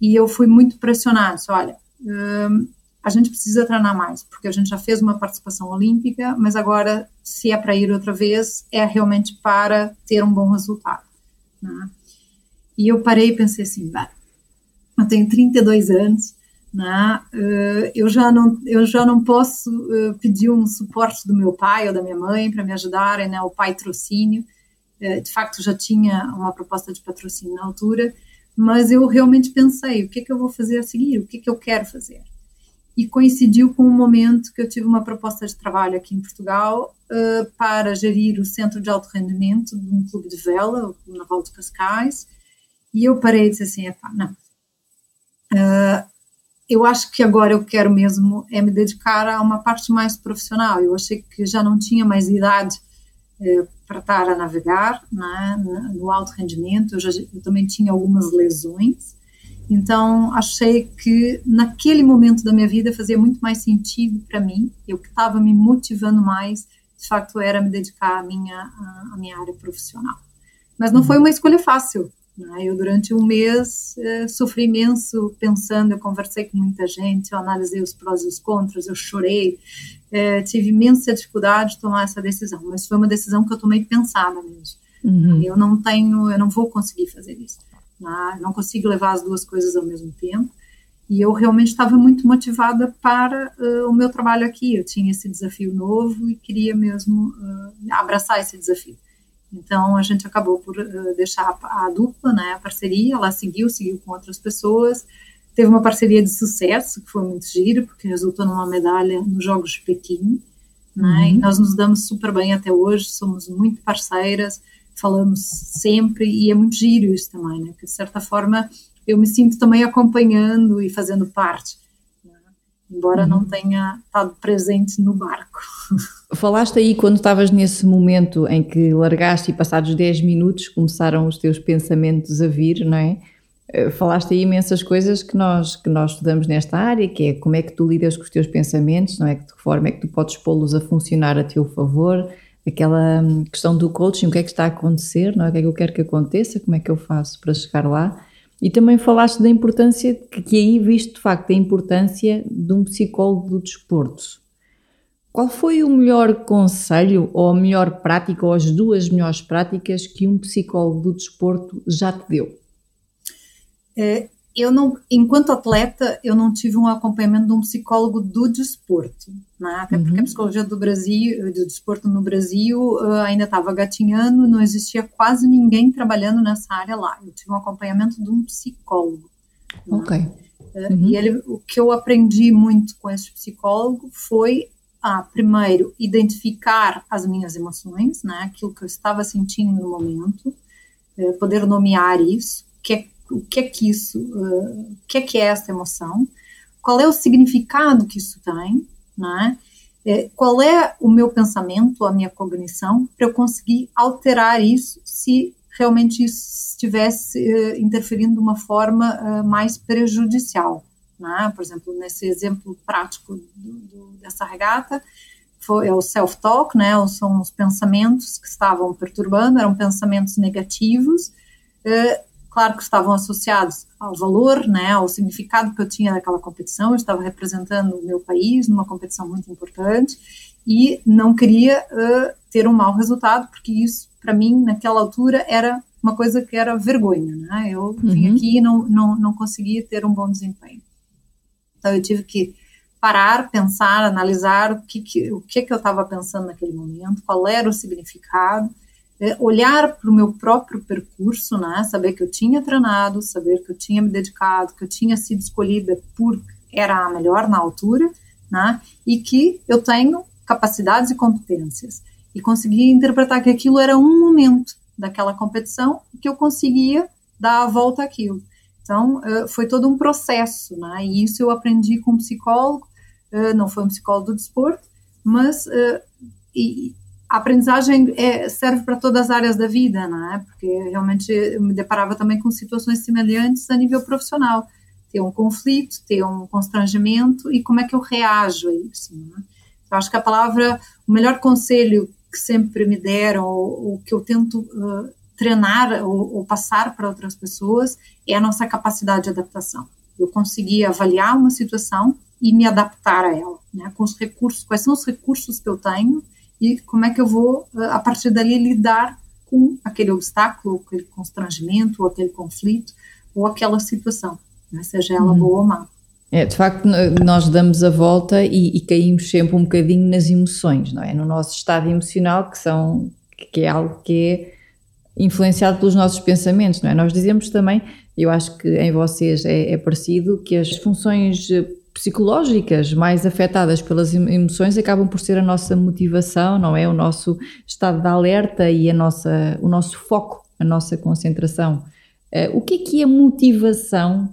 E eu fui muito pressionada, olha, uh, a gente precisa treinar mais, porque a gente já fez uma participação olímpica, mas agora, se é para ir outra vez, é realmente para ter um bom resultado. Né? E eu parei e pensei assim, eu tenho 32 anos, né? Uh, eu, já não, eu já não posso uh, pedir um suporte do meu pai ou da minha mãe para me ajudarem, né? o patrocínio, uh, de facto já tinha uma proposta de patrocínio na altura, mas eu realmente pensei, o que, que eu vou fazer a seguir, o que, que eu quero fazer? E coincidiu com o momento que eu tive uma proposta de trabalho aqui em Portugal uh, para gerir o centro de alto rendimento de um clube de vela, o Naval de Cascais, e eu parei e disse assim, não, uh, eu acho que agora eu quero mesmo é me dedicar a uma parte mais profissional, eu achei que já não tinha mais idade para estar a navegar né, no alto rendimento, eu, já, eu também tinha algumas lesões, então, achei que naquele momento da minha vida fazia muito mais sentido para mim, e o que estava me motivando mais, de facto, era me dedicar à minha, à minha área profissional. Mas não foi uma escolha fácil. Né? Eu, durante um mês, eh, sofri imenso pensando, eu conversei com muita gente, eu analisei os prós e os contras, eu chorei, eh, tive imensa dificuldade de tomar essa decisão, mas foi uma decisão que eu tomei pensada mesmo. Uhum. Eu não tenho, eu não vou conseguir fazer isso. Né? Não consigo levar as duas coisas ao mesmo tempo. E eu realmente estava muito motivada para uh, o meu trabalho aqui. Eu tinha esse desafio novo e queria mesmo uh, abraçar esse desafio. Então a gente acabou por uh, deixar a, a, dupla, né, a parceria. Ela seguiu, seguiu com outras pessoas. Teve uma parceria de sucesso que foi muito giro, porque resultou numa medalha nos Jogos de Pequim. Né, uhum. E nós nos damos super bem até hoje, somos muito parceiras falamos sempre e é muito giro isso também, né? Que de certa forma eu me sinto também acompanhando e fazendo parte. Né? embora uhum. não tenha estado presente no barco. Falaste aí quando estavas nesse momento em que largaste e passados 10 minutos começaram os teus pensamentos a vir, não é? Eh, falaste aí imensas coisas que nós, que nós estudamos nesta área, que é como é que tu lidas com os teus pensamentos, não é? De que forma é que tu podes pô-los a funcionar a teu favor, aquela hum, questão do coaching, o que é que está a acontecer, não é? O que é que eu quero que aconteça, como é que eu faço para chegar lá. E também falaste da importância, que, que aí viste de facto a importância de um psicólogo do desporto. Qual foi o melhor conselho ou a melhor prática ou as duas melhores práticas que um psicólogo do desporto já te deu? É, eu não, enquanto atleta, eu não tive um acompanhamento de um psicólogo do desporto, né? até porque uhum. a psicologia do Brasil, do desporto no Brasil, uh, ainda estava gatinhando, não existia quase ninguém trabalhando nessa área lá. Eu tive um acompanhamento de um psicólogo. Né? Ok. Uh, uhum. E ele, o que eu aprendi muito com esse psicólogo foi a, primeiro, identificar as minhas emoções, né? aquilo que eu estava sentindo no momento, poder nomear isso, que é o que é que isso, uh, o que é que é essa emoção, qual é o significado que isso tem, né? É, qual é o meu pensamento, a minha cognição, para eu conseguir alterar isso se realmente isso estivesse uh, interferindo de uma forma uh, mais prejudicial. Né? Por exemplo, nesse exemplo prático do, do, dessa regata, foi, é o self-talk, né? são os pensamentos que estavam perturbando, eram pensamentos negativos, uh, claro que estavam associados ao valor, né, ao significado que eu tinha daquela competição, eu estava representando o meu país numa competição muito importante e não queria uh, ter um mau resultado, porque isso, para mim, naquela altura, era uma coisa que era vergonha, né, eu uhum. vim aqui e não, não, não conseguia ter um bom desempenho. Então, eu tive que parar, pensar, analisar o que, que, o que, que eu estava pensando naquele momento, qual era o significado, é, olhar para o meu próprio percurso, né? Saber que eu tinha treinado, saber que eu tinha me dedicado, que eu tinha sido escolhida por era a melhor na altura, né? E que eu tenho capacidades e competências e conseguir interpretar que aquilo era um momento daquela competição que eu conseguia dar a volta àquilo. Então, uh, foi todo um processo, né? E isso eu aprendi com um psicólogo, uh, não foi um psicólogo do desporto, mas e, a aprendizagem é, serve para todas as áreas da vida, não é? Porque realmente eu me deparava também com situações semelhantes a nível profissional. Ter um conflito, ter um constrangimento e como é que eu reajo a isso, não é? Eu acho que a palavra, o melhor conselho que sempre me deram, ou, ou que eu tento uh, treinar ou, ou passar para outras pessoas, é a nossa capacidade de adaptação. Eu conseguir avaliar uma situação e me adaptar a ela, né? Com os recursos, quais são os recursos que eu tenho e como é que eu vou, eh, a partir dali, lidar com aquele obstáculo, aquele constrangimento, ou aquele conflito, ou aquela situação, né? seja ela hum. boa ou má. É, de facto, nós damos a volta e, e, caímos sempre um bocadinho nas emoções, não é? No nosso estado emocional, que, são, que é algo que é influenciado pelos nossos pensamentos, não é? Nós dizemos também, eu acho que em vocês é, é parecido, que as funções psicológicas mais afetadas pelas emoções acabam por ser a nossa motivação, não é? O nosso estado de alerta e a nossa, o nosso foco, a nossa concentração. Uh, o que é que é motivação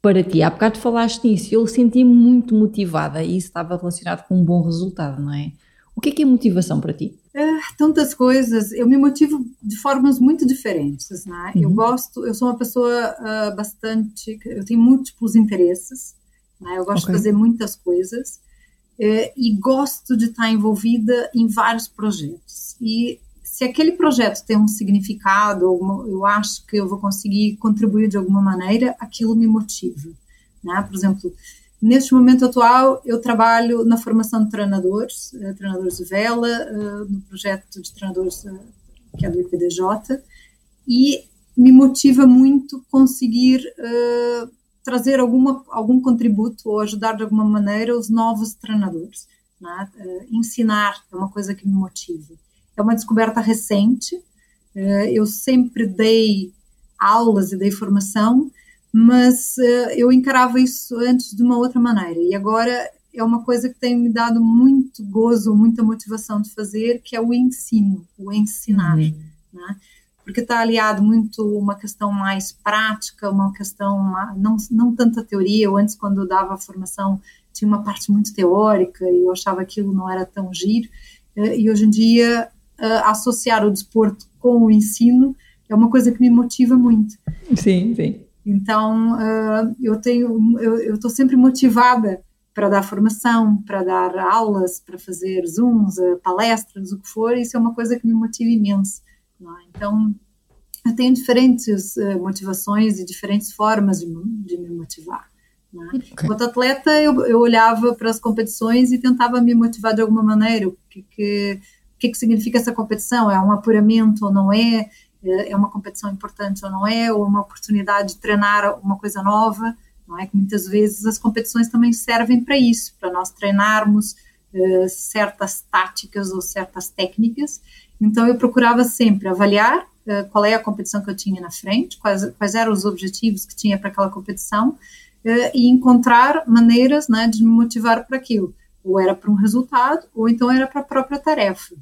para ti? Há bocado falaste nisso, eu senti-me muito motivada e isso estava relacionado com um bom resultado, não é? O que é que é motivação para ti? É, tantas coisas. Eu me motivo de formas muito diferentes, né? Uhum. Eu gosto, eu sou uma pessoa uh, bastante, eu tenho múltiplos interesses. Né? Eu gosto okay. de fazer muitas coisas é, e gosto de estar envolvida em vários projetos. E se aquele projeto tem um significado, eu acho que eu vou conseguir contribuir de alguma maneira, aquilo me motiva. Né? Por exemplo, neste momento atual, eu trabalho na formação de treinadores, eh, treinadores de vela, eh, no projeto de treinadores eh, que é do IPDJ, e me motiva muito conseguir trazer alguma, algum contributo ou ajudar de alguma maneira os novos treinadores. Né? Uh, ensinar é uma coisa que me motiva. É uma descoberta recente. Uh, eu sempre dei aulas e dei formação, mas uh, eu encarava isso antes de uma outra maneira. E agora é uma coisa que tem me dado muito gozo, muita motivação de fazer, que é o ensino, o ensinar. Uhum. Né? Porque está aliado muito uma questão mais prática, uma questão não, não tanta teoria. Eu antes, quando dava formação, tinha uma parte muito teórica e eu achava que aquilo não era tão giro. Uh, e hoje em dia, uh, associar o desporto com o ensino é uma coisa que me motiva muito. Sim, sim. Então, uh, eu tenho, eu estou sempre motivada para dar formação, para dar aulas, para fazer zooms, palestras, o que for, isso é uma coisa que me motiva imenso. É? Então, eu tenho diferentes uh, motivações e diferentes formas de, de me motivar. Né? Okay. Enquanto atleta, eu, eu, olhava para as competições e tentava me motivar de alguma maneira. O que, que, o que, que significa essa competição? É um apuramento ou não é? é? É uma competição importante ou não é? Ou uma oportunidade de treinar uma coisa nova? Não é que muitas vezes as competições também servem para isso, para nós treinarmos uh, certas táticas ou certas técnicas. Então eu procurava sempre avaliar uh, qual é a competição que eu tinha na frente, quais, quais eram os objetivos que tinha para aquela competição uh, e encontrar maneiras né, de me motivar para aquilo. Ou era para um resultado, ou então era para a própria tarefa.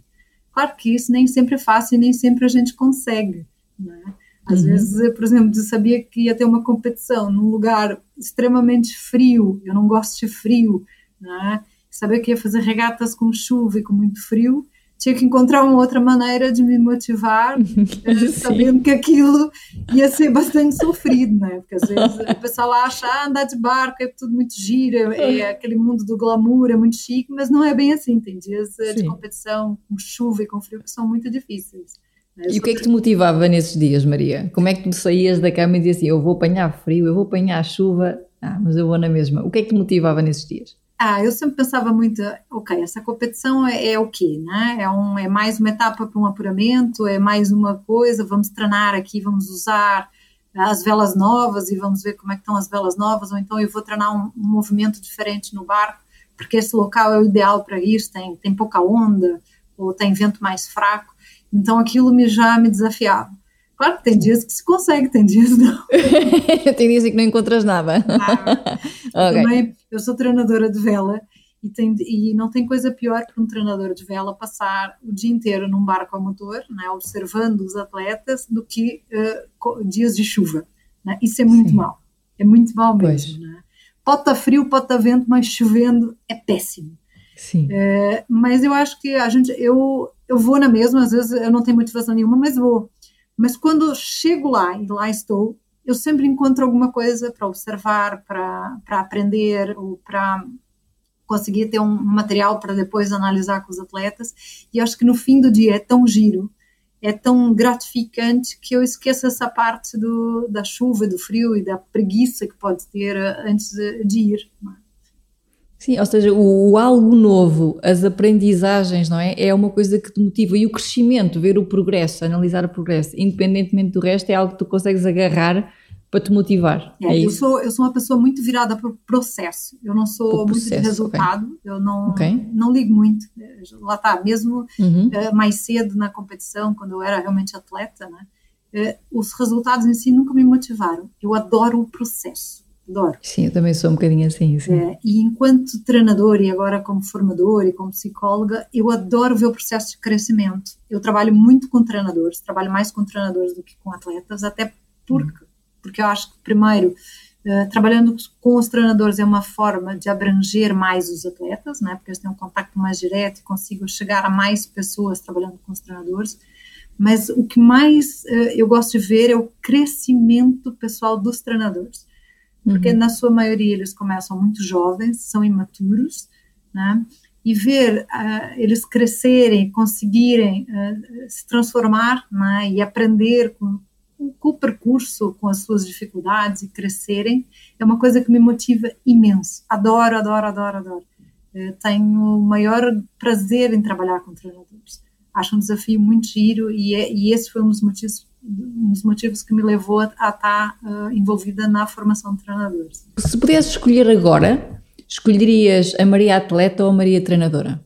Claro que isso nem sempre é fácil e nem sempre a gente consegue. Né? Às uhum. vezes, eu, por exemplo, eu sabia que ia ter uma competição num lugar extremamente frio, eu não gosto de frio, né? sabia que ia fazer regatas com chuva e com muito frio, tinha que encontrar uma outra maneira de me motivar, eh, sabendo que aquilo ia ser bastante sofrido, né? Porque às vezes o pessoal acha, ah, andar de barco é tudo muito gira, é, é aquele mundo do glamour, é muito chique, mas não é bem assim. Tem dias eh, de competição com chuva e com frio que são muito difíceis. Né? E o que é que te motivava nesses dias, Maria? Como é que tu saías da cama e dizias assim, eu vou apanhar frio, eu vou apanhar chuva, ah, mas eu vou na mesma. O que é que te motivava nesses dias? Ah, eu sempre pensava muito, ok, essa competição é, é o quê, né? É, um, é mais uma etapa para um apuramento, é mais uma coisa, vamos treinar aqui, vamos usar as velas novas e vamos ver como é que estão as velas novas, ou então eu vou treinar um, um movimento diferente no barco, porque esse local é o ideal para isso, tem, tem pouca onda, ou tem vento mais fraco, então aquilo me, já me desafiava. Claro que tem dias que se consegue, tem dias não. tem dias em que não encontras nada. Ah, okay. Também, eu sou treinadora de vela e, tem, e não tem coisa pior para um treinador de vela passar o dia inteiro num barco a motor, né, observando os atletas, do que uh, dias de chuva. Né? Isso é muito Sim. mal. É muito mal mesmo. Né? Pode estar frio, pode estar vento, mas chovendo é péssimo. Sim. É, mas eu acho que a gente, eu, eu vou na mesma, às vezes eu não tenho motivação nenhuma, mas vou. Mas quando chego lá e lá estou, eu sempre encontro alguma coisa para observar, para aprender ou para conseguir ter um material para depois analisar com os atletas. E acho que no fim do dia é tão giro, é tão gratificante que eu esqueço essa parte do, da chuva, do frio e da preguiça que pode ter antes de, de ir. Sim, ou seja, o, o, algo novo, as aprendizagens, não é? É uma coisa que te motiva e o crescimento, ver o progresso, analisar o progresso, independentemente do resto, é algo que tu consegues agarrar para te motivar. É, é eu, sou, eu sou uma pessoa muito virada para o processo, eu não sou muito de resultado, okay. eu não, okay. não ligo muito. Lá está, mesmo uhum. uh, mais cedo na competição, quando eu era realmente atleta, né? Uh, os resultados em si nunca me motivaram. Eu adoro o processo adoro. Sim, eu também sou um bocadinho assim. É, e enquanto treinador e agora como formador e como psicóloga, eu adoro ver o processo de crescimento. Eu trabalho muito com treinadores, trabalho mais com treinadores do que com atletas, até porque, porque eu acho que, primeiro, Uh, trabalhando com os treinadores é uma forma de abranger mais os atletas, né? porque eles têm um contato mais direto e consigo chegar a mais pessoas trabalhando com os treinadores. Mas o que mais uh, eu gosto de ver é o crescimento pessoal dos treinadores porque uhum. na sua maioria eles começam muito jovens, são imaturos, né? E ver uh, eles crescerem, conseguirem uh, se transformar né? e aprender com, com, o percurso, com as suas dificuldades e crescerem, é uma coisa que me motiva imenso. Adoro, adoro, adoro, adoro. Tenho o maior prazer em trabalhar com treinadores. Acho um desafio muito giro e, é, e esse foi um dos motivos um dos motivos que me levou a, a estar uh, envolvida na formação de treinadores. Se pudesses escolher agora, escolherias a Maria atleta ou a Maria treinadora?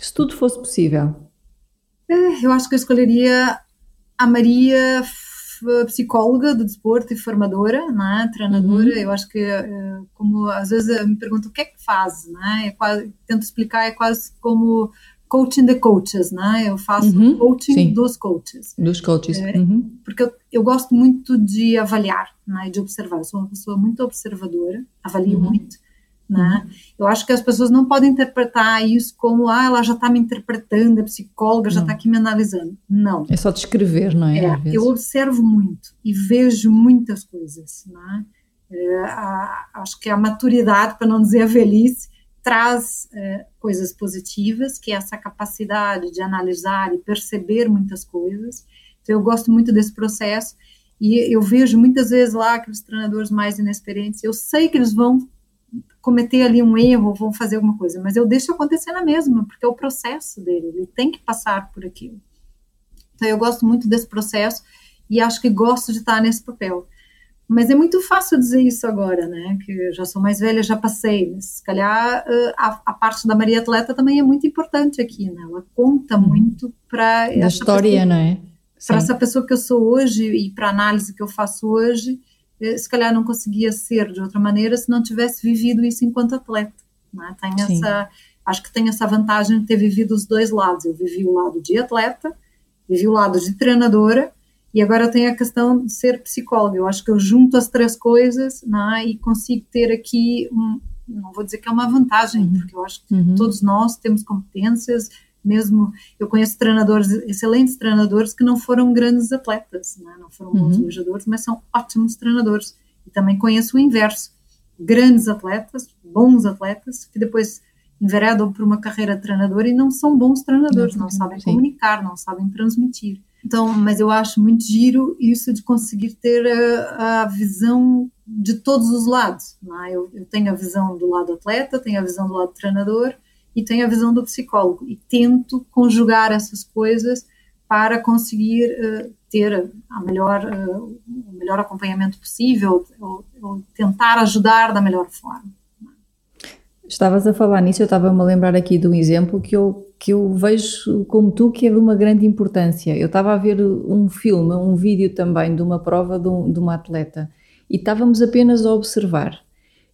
Se tudo fosse possível. Eh, eu acho que eu escolheria a Maria psicóloga do desporto e formadora, né, treinadora. Uhum. Eu acho que, eh, como às vezes me perguntam o que é que faz, né, é quase, tento explicar, é quase como coaching the coaches, né? Eu faço uhum, coaching sim. dos coaches. Dos coaches. É, uhum. Porque eu, eu, gosto muito de avaliar, né? De observar. Eu sou uma pessoa muito observadora, avalio uhum. muito. Né? Uhum. Eu acho que as pessoas não podem interpretar isso como, ah, ela já está me interpretando, a psicóloga já está aqui me analisando. Não. É só descrever, não é? é eu observo muito e vejo muitas coisas. Né? É, a, acho que a maturidade, para não dizer a velhice, traz é, coisas positivas, que é essa capacidade de analisar e perceber muitas coisas. Então, eu gosto muito desse processo. E eu vejo muitas vezes lá aqueles treinadores mais inexperientes, eu sei que eles vão cometer ali um erro, vão fazer alguma coisa, mas eu deixo acontecer na mesma, porque é o processo dele, ele tem que passar por aquilo. Então eu gosto muito desse processo e acho que gosto de estar nesse papel. Mas é muito fácil dizer isso agora, né? Que eu já sou mais velha, já passei. Mas, se calhar eh, a, a, parte da Maria Atleta também é muito importante aqui, né? Ela conta uhum. muito para. Da história, pessoa, não é? Para essa pessoa que eu sou hoje e para a análise que eu faço hoje, eh, se calhar não conseguia ser de outra maneira se não tivesse vivido isso enquanto atleta. É? Tem essa, acho que tem essa vantagem de ter vivido os dois lados. Eu vivi o lado de atleta, vivi o lado de treinadora e agora tenho a questão de ser psicóloga. Eu acho que eu junto as três coisas é? e consigo ter aqui, um, não vou dizer que é uma vantagem, uhum. porque eu acho que uhum. todos nós temos competências, mesmo eu conheço treinadores, excelentes treinadores que não foram grandes atletas, né? não foram bons uhum. jogadores, mas são ótimos treinadores. E também conheço o inverso, grandes atletas, bons atletas, que depois enveredam por uma carreira de treinador e não são bons treinadores, não, não sabem sim. comunicar, não sabem transmitir. Então, mas eu acho muito giro isso de conseguir ter a, a visão de todos os lados. É? Eu, eu, tenho a visão do lado atleta, tenho a visão do lado treinador, e tenho a visão do psicólogo e tento conjugar essas coisas para conseguir uh, ter a melhor, uh, o melhor acompanhamento possível ou, ou, tentar ajudar da melhor forma. Estavas a falar nisso, eu estava-me a lembrar aqui de um exemplo que eu, que eu vejo como tu que é de uma grande importância. Eu estava a ver um filme, um vídeo também de uma prova de, um, de uma atleta e estávamos apenas a observar.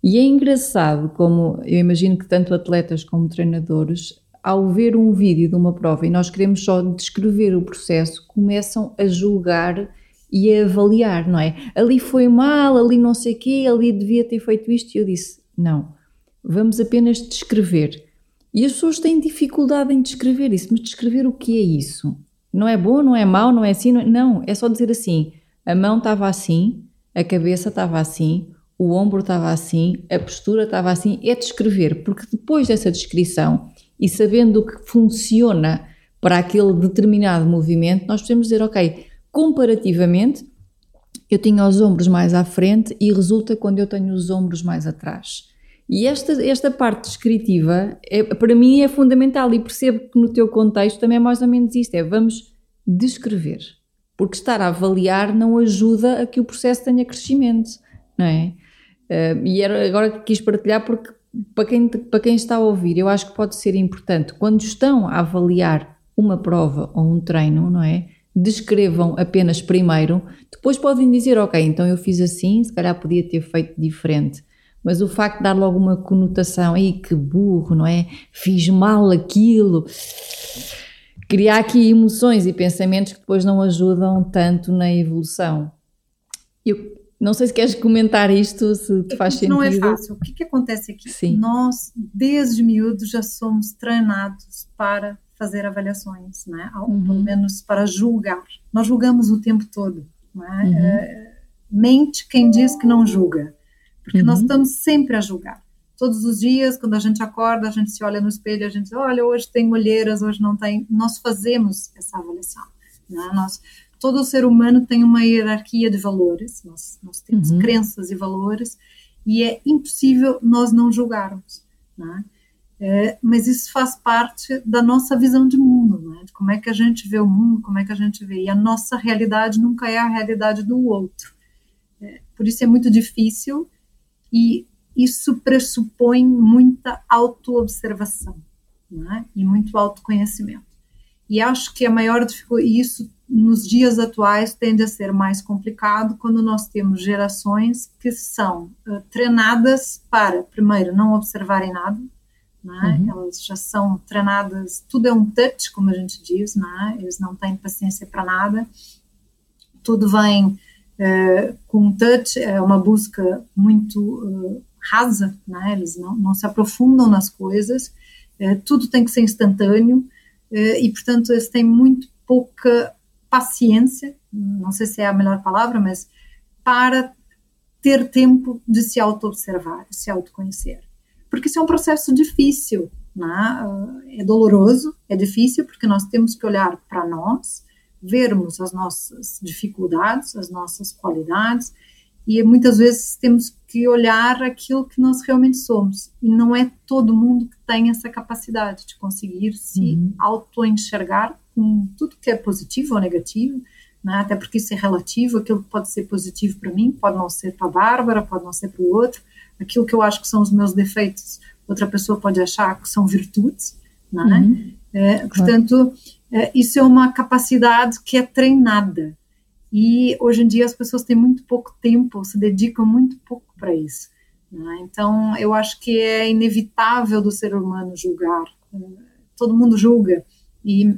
E é engraçado como eu imagino que tanto atletas como treinadores, ao ver um vídeo de uma prova e nós queremos só descrever o processo, começam a julgar e a avaliar, não é? Ali foi mal, ali não sei o quê, ali devia ter feito isto. E eu disse: não, vamos apenas descrever. E as pessoas têm dificuldade em descrever isso, mas descrever o que é isso? Não é bom, não é mau, não é assim, não é, não, é só dizer assim: a mão estava assim, a cabeça estava assim, o ombro estava assim, a postura estava assim, é descrever, porque depois dessa descrição e sabendo o que funciona para aquele determinado movimento, nós podemos dizer, ok, comparativamente, eu tinha os ombros mais à frente e resulta quando eu tenho os ombros mais atrás. E esta, esta parte descritiva, é, para mim, é fundamental e percebo que no teu contexto também é mais ou menos isto, é vamos descrever. Porque estar a avaliar não ajuda a que o processo tenha crescimento, não é? Uh, e era, agora que quis partilhar porque para quem, para quem está a ouvir, eu acho que pode ser importante, quando estão a avaliar uma prova ou um treino, não é? Descrevam apenas primeiro, depois podem dizer, ok, então eu fiz assim, se calhar podia ter feito diferente. Mas o facto de dar logo uma conotação, aí que burro, não é? Fiz mal aquilo. Criar aqui emoções e pensamentos que depois não ajudam tanto na evolução. Eu não sei se queres comentar isto, se te faz sentido. Não é fácil. O que, que acontece aqui? Sim. Nós, desde miúdos, já somos treinados para fazer avaliações, né? Uhum. pelo menos para julgar. Nós julgamos o tempo todo. Né? Uhum. É, mente quem diz que não julga, porque uhum. nós estamos sempre a julgar. Todos os dias, quando a gente acorda, a gente se olha no espelho, a gente diz, olha, hoje tem olheiras, hoje não tem. Nós fazemos essa avaliação. Né? Nós todo ser humano tem uma hierarquia de valores, nós, nós temos uhum. crenças e valores, e é impossível nós não julgarmos. Né? É, mas isso faz parte da nossa visão de mundo, né? de como é que a gente vê o mundo, como é que a gente vê. E a nossa realidade nunca é a realidade do outro. É, por isso é muito difícil e isso pressupõe muita autoobservação né? e muito autoconhecimento. E acho que a maior dificuldade, isso nos dias atuais tende a ser mais complicado quando nós temos gerações que são uh, treinadas para, primeiro, não observarem nada, é? uhum. elas já são treinadas, tudo é um touch, como a gente diz, não é? eles não têm paciência para nada, tudo vem com um touch, é uma busca muito uh, rasa, né? eles não, não se aprofundam nas coisas, é, tudo tem que ser instantâneo, é, e portanto eles têm muito pouca paciência, não sei se é a melhor palavra, mas para ter tempo de se auto-observar, se autoconhecer. Porque isso é um processo difícil, né? é doloroso, é difícil, porque nós temos que olhar para nós, vermos as nossas dificuldades, as nossas qualidades, e muitas vezes temos que olhar aquilo que nós realmente somos. E não é todo mundo que tem essa capacidade de conseguir se uhum. auto-enxergar com tudo que é positivo ou negativo, né? até porque isso é relativo, aquilo que pode ser positivo para mim pode não ser para a Bárbara, pode não ser para o outro, aquilo que eu acho que são os meus defeitos, outra pessoa pode achar que são virtudes, né? Uhum. É, portanto, é, isso é uma capacidade que é treinada. E hoje em dia as pessoas têm muito pouco tempo, se dedicam muito pouco para isso. Né? Então, eu acho que é inevitável do ser humano julgar. É, todo mundo julga. E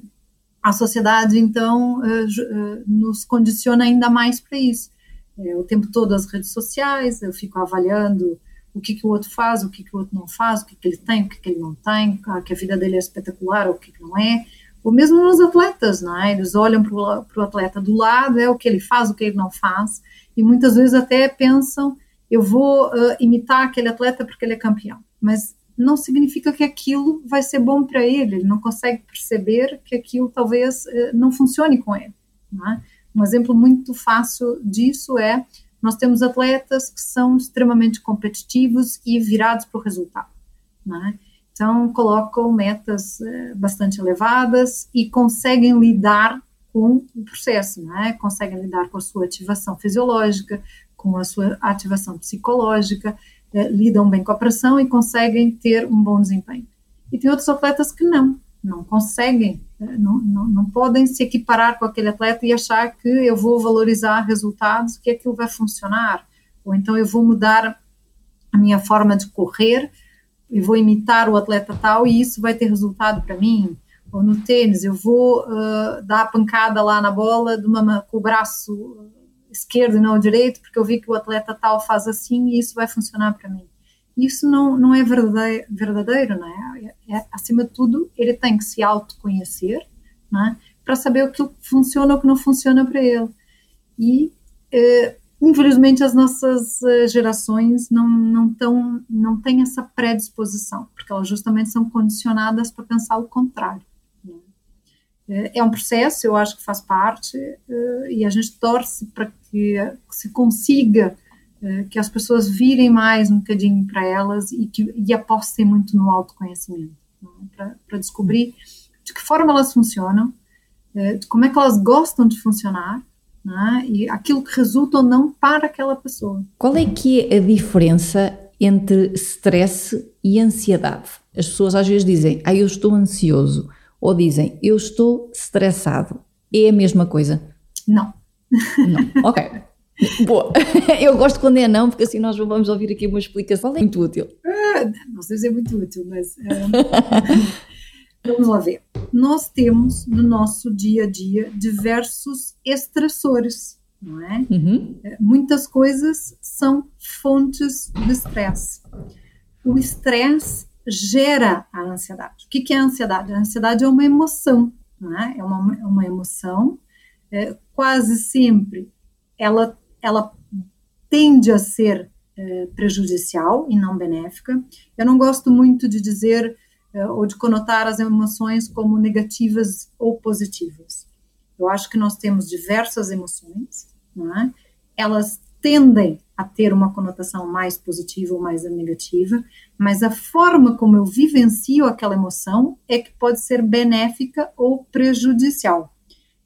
a sociedade, então, é, é, nos condiciona ainda mais para isso. o tempo todo as redes sociais, eu fico avaliando o que, que o outro faz, o que, que o outro não faz, o que, que ele tem, o que, que ele não tem, que a vida dele é espetacular, ou o que, que não é. Ou mesmo nos atletas, não é? Eles olham para o atleta do lado, é o que ele faz, o que ele não faz, e muitas vezes até pensam, eu vou uh, imitar aquele atleta porque ele é campeão. Mas não significa que aquilo vai ser bom para ele, ele não consegue perceber que aquilo talvez uh, não funcione com ele. É? Um exemplo muito fácil disso é, nós temos atletas que são extremamente competitivos e virados para o resultado. É? Então, colocam metas uh, bastante elevadas e conseguem lidar com o processo, né? conseguem lidar com a sua ativação fisiológica, com a sua ativação psicológica, uh, lidam bem com a pressão e conseguem ter um bom desempenho. E tem outros atletas que não, não conseguem, não, não, não podem se equiparar com aquele atleta e achar que eu vou valorizar resultados, que aquilo vai funcionar, ou então eu vou mudar a minha forma de correr e vou imitar o atleta tal e isso vai ter resultado para mim. Ou no tênis, eu vou uh, dar a pancada lá na bola de uma, com o braço esquerdo e não o direito, porque eu vi que o atleta tal faz assim e isso vai funcionar para mim. Isso não, não é verdadeiro, verdadeiro não é? é? é? Acima de tudo, ele tem que se autoconhecer não é? para saber o que funciona ou o que não funciona para ele. E uh, infelizmente as nossas eh, gerações não não tão, não têm essa predisposição, porque elas justamente são condicionadas para pensar o contrário. Né? É um processo, eu acho que faz parte, eh, e a gente torce para que se consiga eh, que as pessoas virem mais um bocadinho para elas e que e apostem muito no autoconhecimento, né? para descobrir de que forma elas funcionam, de como é que elas gostam de funcionar, é? e aquilo que resulta ou não para aquela pessoa. Qual é que é a diferença entre stress e ansiedade? As pessoas às vezes dizem, ah, eu estou ansioso, ou dizem, eu estou estressado. É a mesma coisa? Não. Não, ok. Boa. Eu gosto quando é não, porque assim nós vamos ouvir aqui uma explicação. É muito útil. Ah, não sei se é muito útil, mas. Vamos lá ver. Nós temos no nosso dia a dia diversos estressores, não é? Uhum. É, muitas coisas são fontes de estresse. O estresse gera a ansiedade. O que é a ansiedade? A ansiedade é uma emoção, não é? É uma, é uma emoção, é, quase sempre ela, ela tende a ser é, prejudicial e não benéfica. Eu não gosto muito de dizer é, ou de conotar as emoções como negativas ou positivas. Eu acho que nós temos diversas emoções, é? elas tendem a ter uma conotação mais positiva ou mais negativa, mas a forma como eu vivencio aquela emoção é que pode ser benéfica ou prejudicial.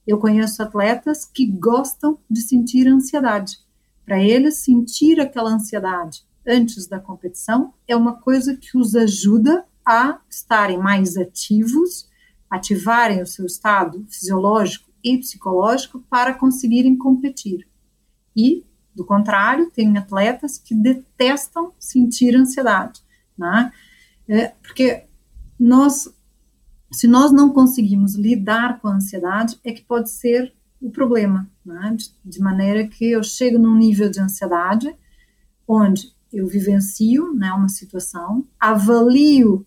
Eu conheço atletas que gostam de sentir ansiedade. Para eles, sentir aquela ansiedade antes da competição é uma coisa que os ajuda a estarem mais ativos, ativarem o seu estado fisiológico e psicológico para conseguirem competir. E, do contrário, tem atletas que detestam sentir ansiedade, né? É, porque nós, se nós não conseguimos lidar com a ansiedade, é que pode ser o problema, né? de, de maneira que eu chego num nível de ansiedade onde eu vivencio né, uma situação, avalio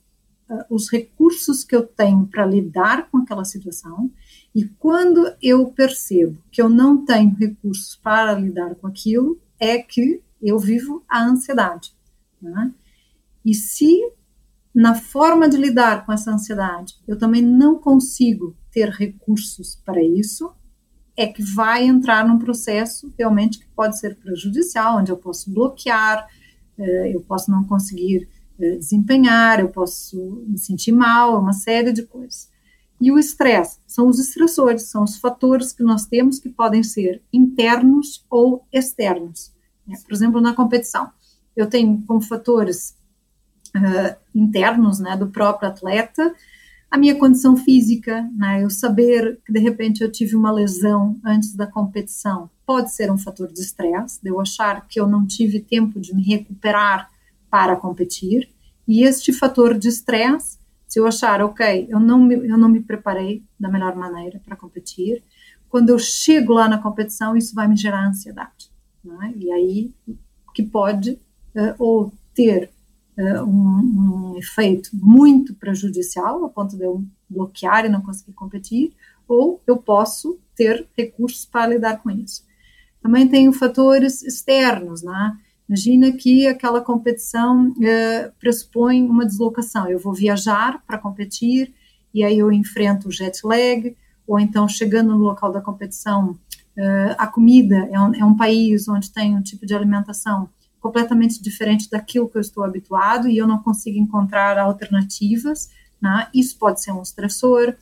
uh, os recursos que eu tenho para lidar com aquela situação, e quando eu percebo que eu não tenho recursos para lidar com aquilo, é que eu vivo a ansiedade. Né? E se na forma de lidar com essa ansiedade eu também não consigo ter recursos para isso, é que vai entrar num processo realmente que pode ser prejudicial, onde eu posso bloquear, eh, eu posso não conseguir eh, desempenhar, eu posso me sentir mal, uma série de coisas. E o estresse são os estressores, são os fatores que nós temos que podem ser internos ou externos. Por exemplo, na competição, eu tenho como fatores uh, internos né, do próprio atleta a minha condição física, né, eu saber que de repente eu tive uma lesão antes da competição, pode ser um fator de estresse, de eu achar que eu não tive tempo de me recuperar para competir, e este fator de estresse, se eu achar, ok, eu não me, eu não me preparei da melhor maneira para competir, quando eu chego lá na competição, isso vai me gerar ansiedade, né, e aí que pode uh, ou ter uh, um, um, efeito muito prejudicial, a ponto de eu bloquear e não conseguir competir, ou eu posso ter recursos para lidar com isso. Também tenho fatores externos, né? Imagina que aquela competição uh, pressupõe uma deslocação. Eu vou viajar para competir e aí eu enfrento o jet lag, ou então chegando no local da competição, uh, a comida é um, é um, país onde tem um tipo de alimentação completamente diferente daquilo que eu estou habituado e eu não consigo encontrar alternativas, né? isso pode ser um estressor.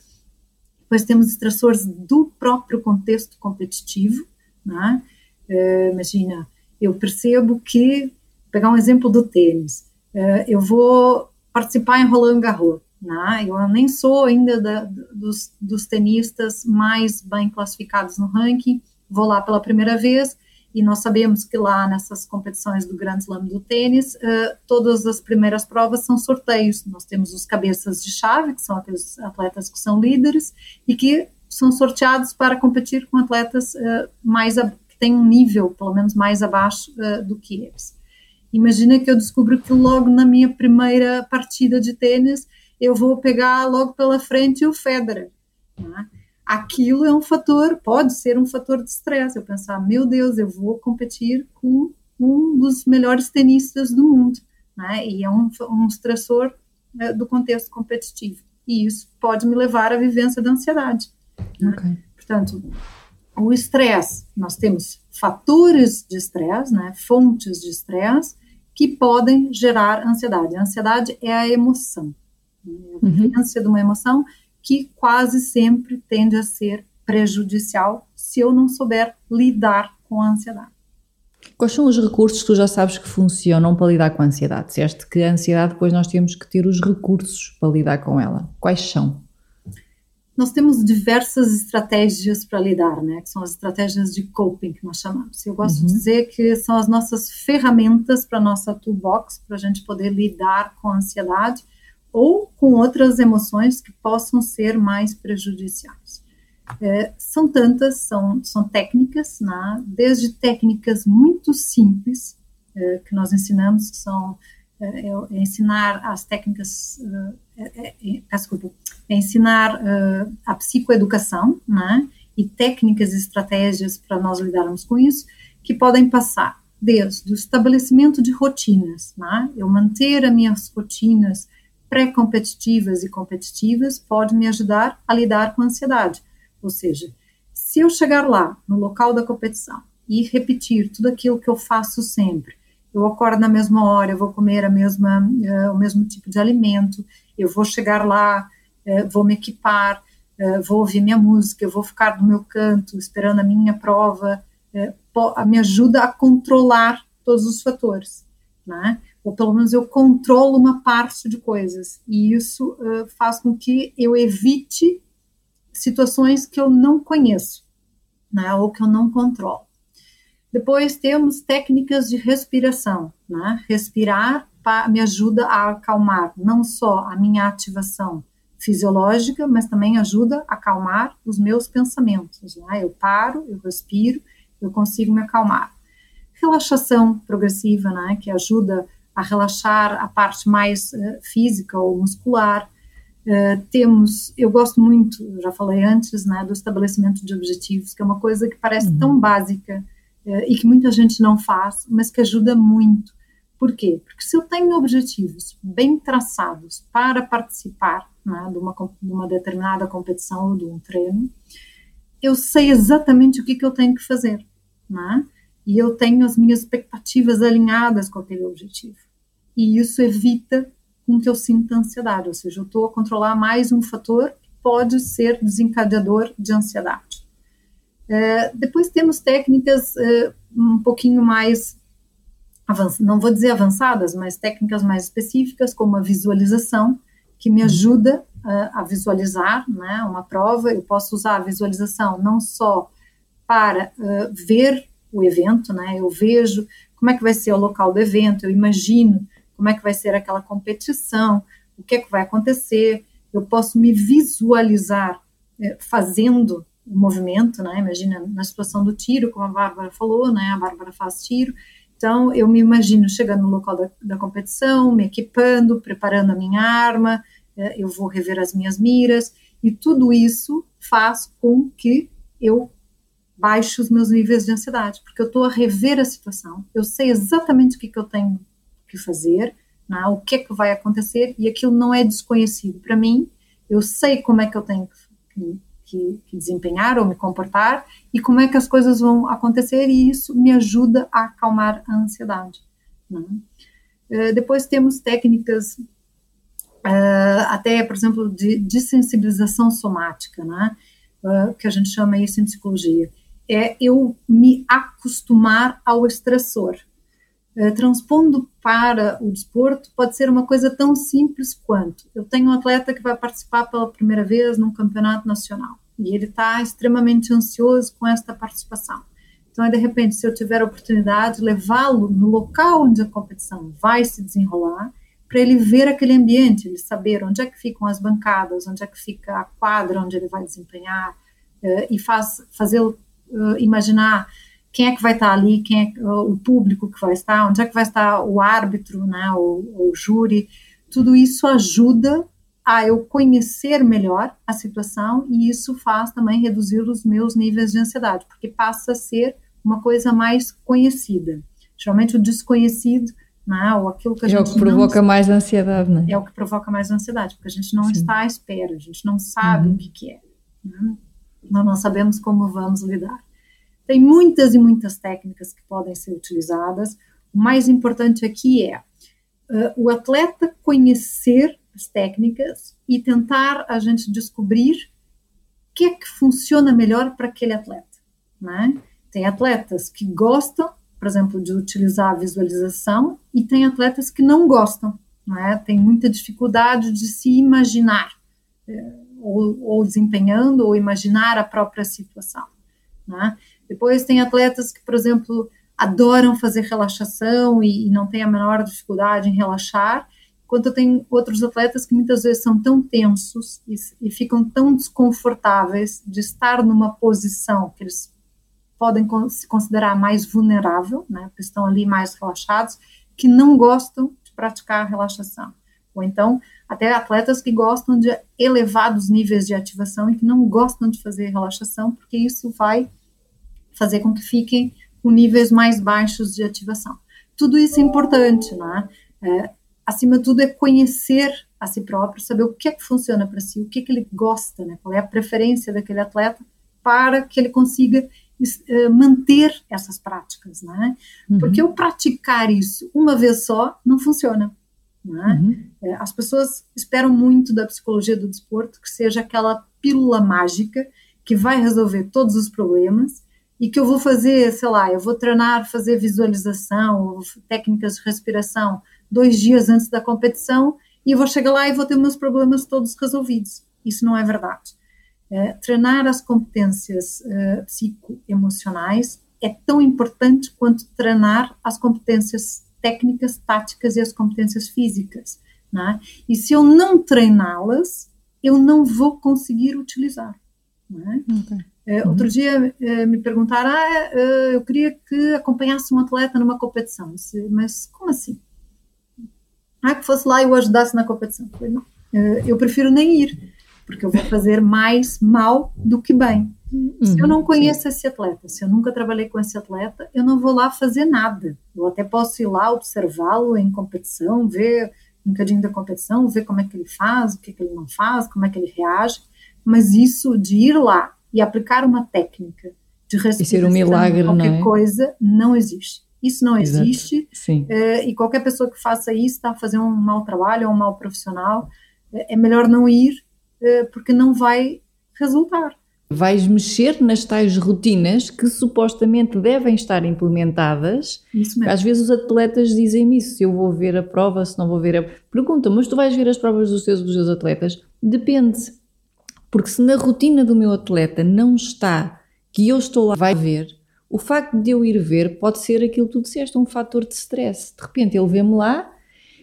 Depois temos estressores do próprio contexto competitivo, né? Uh, imagina, eu percebo que, pegar um exemplo do tênis, uh, eu vou participar em Roland Garros, né? eu nem sou ainda da, dos, dos tenistas mais bem classificados no ranking, vou lá pela primeira vez, e nós sabemos que lá nessas competições do Grande Slam do tênis, uh, todas as primeiras provas são sorteios. Nós temos os cabeças de chave, que são aqueles atletas que são líderes e que são sorteados para competir com atletas uh, mais a, que têm um nível, pelo menos mais abaixo uh, do que eles. Imagina que eu descubro que logo na minha primeira partida de tênis eu vou pegar logo pela frente o Federer. Né? Aquilo é um fator, pode ser um fator de estresse. Eu pensar, meu Deus, eu vou competir com um dos melhores tenistas do mundo, né? E é um, um estressor né, do contexto competitivo. E isso pode me levar à vivência da ansiedade. Né? Okay. Portanto, o estresse, nós temos fatores de estresse, né? Fontes de estresse que podem gerar ansiedade. A ansiedade é a emoção. Né? A uhum. vivência uhum. de uma emoção que quase sempre tende a ser prejudicial se eu não souber lidar com a ansiedade. Quais são os recursos que tu já sabes que funcionam para lidar com a ansiedade? Disseste que a ansiedade depois nós temos que ter os recursos para lidar com ela. Quais são? Nós temos diversas estratégias para lidar, né? Que são as estratégias de coping que nós chamamos. Eu gosto uhum. de dizer que são as nossas ferramentas para a nossa toolbox para a gente poder lidar com a ansiedade ou com outras emoções que possam ser mais prejudiciais. É, são tantas, são, são técnicas, né? desde técnicas muito simples é, que nós ensinamos, que são é, é, é ensinar as técnicas, é, é, é desculpa, é ensinar a psicoeducação, né? e técnicas e estratégias para nós lidarmos com isso, que podem passar desde o estabelecimento de rotinas, né? eu manter as minhas rotinas pré-competitivas e competitivas pode me ajudar a lidar com a ansiedade. Ou seja, se eu chegar lá, no local da competição, e repetir tudo aquilo que eu faço sempre, eu acordo na mesma hora, eu vou comer a mesma, uh, o mesmo tipo de alimento, eu vou chegar lá, uh, vou me equipar, uh, vou ouvir minha música, eu vou ficar no meu canto esperando a minha prova, me ajuda a controlar todos os fatores, né? Ou pelo menos eu controlo uma parte de coisas, e isso uh, faz com que eu evite situações que eu não conheço, né, ou que eu não controlo. Depois temos técnicas de respiração, né? Respirar pra, me ajuda a acalmar não só a minha ativação fisiológica, mas também ajuda a acalmar os meus pensamentos. Né? Eu paro, eu respiro, eu consigo me acalmar relaxação progressiva, né, que ajuda a relaxar a parte mais uh, física ou muscular. Uh, temos, eu gosto muito, já falei antes, né, do estabelecimento de objetivos, que é uma coisa que parece uhum. tão básica uh, e que muita gente não faz, mas que ajuda muito. Por quê? Porque se eu tenho objetivos bem traçados para participar né, de, uma, de uma determinada competição ou de um treino, eu sei exatamente o que, que eu tenho que fazer. Né? E eu tenho as minhas expectativas alinhadas com aquele objetivo. E isso evita com que eu sinta ansiedade, ou seja, eu estou a controlar mais um fator que pode ser desencadeador de ansiedade. É, depois temos técnicas é, um pouquinho mais, não vou dizer avançadas, mas técnicas mais específicas, como a visualização, que me ajuda uh, a visualizar né, uma prova. Eu posso usar a visualização não só para uh, ver o evento, né, eu vejo como é que vai ser o local do evento, eu imagino como é que vai ser aquela competição, o que é que vai acontecer, eu posso me visualizar eh, fazendo o movimento, né? Imagina na situação do tiro, como a Bárbara falou, né? A Bárbara faz tiro. Então, eu me imagino chegando no local da, da competição, me equipando, preparando a minha arma, eh, eu vou rever as minhas miras, e tudo isso faz com que eu baixe os meus níveis de ansiedade, porque eu estou a rever a situação, eu sei exatamente o que, que eu tenho que fazer, né, o que é que vai acontecer, e aquilo não é desconhecido para mim, eu sei como é que eu tenho que, que, que, desempenhar ou me comportar, e como é que as coisas vão acontecer, e isso me ajuda a acalmar a ansiedade. Né? Uh, depois temos técnicas, uh, até, por exemplo, de, de sensibilização somática, né? Uh, que a gente chama isso em psicologia, é eu me acostumar ao estressor. Eh, transpondo para o desporto, pode ser uma coisa tão simples quanto: eu tenho um atleta que vai participar pela primeira vez num campeonato nacional e ele está extremamente ansioso com esta participação. Então, de repente, se eu tiver a oportunidade, de levá-lo no local onde a competição vai se desenrolar, para ele ver aquele ambiente, ele saber onde é que ficam as bancadas, onde é que fica a quadra onde ele vai desempenhar, uh, e faz, fazê-lo uh, imaginar quem é que vai estar ali, quem é o público que vai estar, onde é que vai estar o árbitro, né, o, o júri, tudo isso ajuda a eu conhecer melhor a situação e isso faz também reduzir os meus níveis de ansiedade, porque passa a ser uma coisa mais conhecida. Geralmente o desconhecido, né, ou aquilo que a é gente É o que provoca mais ansiedade, né? É o que provoca mais ansiedade, porque a gente não Sim. está à espera, a gente não sabe uhum. o que, que é. Né? Nós não sabemos como vamos lidar. Tem muitas e muitas técnicas que podem ser utilizadas. O mais importante aqui é uh, o atleta conhecer as técnicas e tentar a gente descobrir o que é que funciona melhor para aquele atleta. Né? Tem atletas que gostam, por exemplo, de utilizar a visualização e tem atletas que não gostam. Né? Tem muita dificuldade de se imaginar, ou, ou desempenhando, ou imaginar a própria situação. Né? Depois tem atletas que, por exemplo, adoram fazer relaxação e, e não têm a menor dificuldade em relaxar, enquanto tem outros atletas que muitas vezes são tão tensos e, e ficam tão desconfortáveis de estar numa posição que eles podem se considerar mais vulnerável, né, porque estão ali mais relaxados, que não gostam de praticar a relaxação. Ou então, até atletas que gostam de elevados níveis de ativação e que não gostam de fazer relaxação, porque isso vai fazer com que fiquem com níveis mais baixos de ativação. Tudo isso é importante, né? É, acima de tudo é conhecer a si próprio, saber o que é que funciona para si, o que é que ele gosta, né? Qual é a preferência daquele atleta para que ele consiga é, manter essas práticas, né? Uhum. Porque o praticar isso uma vez só não funciona. Né? Uhum. É, as pessoas esperam muito da psicologia do desporto que seja aquela pílula mágica que vai resolver todos os problemas e que eu vou fazer, sei lá, eu vou treinar, fazer visualização, técnicas de respiração dois dias antes da competição e vou chegar lá e vou ter meus problemas todos resolvidos. Isso não é verdade. É, treinar as competências uh, psicoemocionais é tão importante quanto treinar as competências técnicas, táticas e as competências físicas. Né? E se eu não treiná-las, eu não vou conseguir utilizar. É? Okay. Uh, outro uhum. dia uh, me perguntaram, ah, uh, eu queria que acompanhasse um atleta numa competição. Disse, mas como assim? Ah, que fosse lá e o ajudasse na competição. Eu falei, não, eu prefiro nem ir, porque eu vou fazer mais mal do que bem. Uhum, se eu não conheço sim. esse atleta, se eu nunca trabalhei com esse atleta, eu não vou lá fazer nada. Eu até posso ir lá observá-lo em competição, ver um bocadinho da competição, ver como é que ele faz, o que, que ele não faz, como é que ele reage, mas isso de ir lá e aplicar uma técnica de respiração, um milagre, qualquer não é? coisa, não existe. Isso não Exato. existe. Uh, e qualquer pessoa que faça isso está a fazer um mau trabalho ou um mau profissional. Uh, é melhor não ir, porque não vai resultar. Vais mexer nas tais rotinas que supostamente devem estar implementadas. Isso mesmo. Às vezes os atletas dizem isso, se eu vou ver a prova, se não vou ver a... Pergunta, mas tu vais ver as provas dos teus, dos teus atletas? Depende porque se na rotina do meu atleta não está que eu estou lá vai ver, o facto de eu ir ver pode ser aquilo que tu disseste, um fator de stress. De repente ele vê-me lá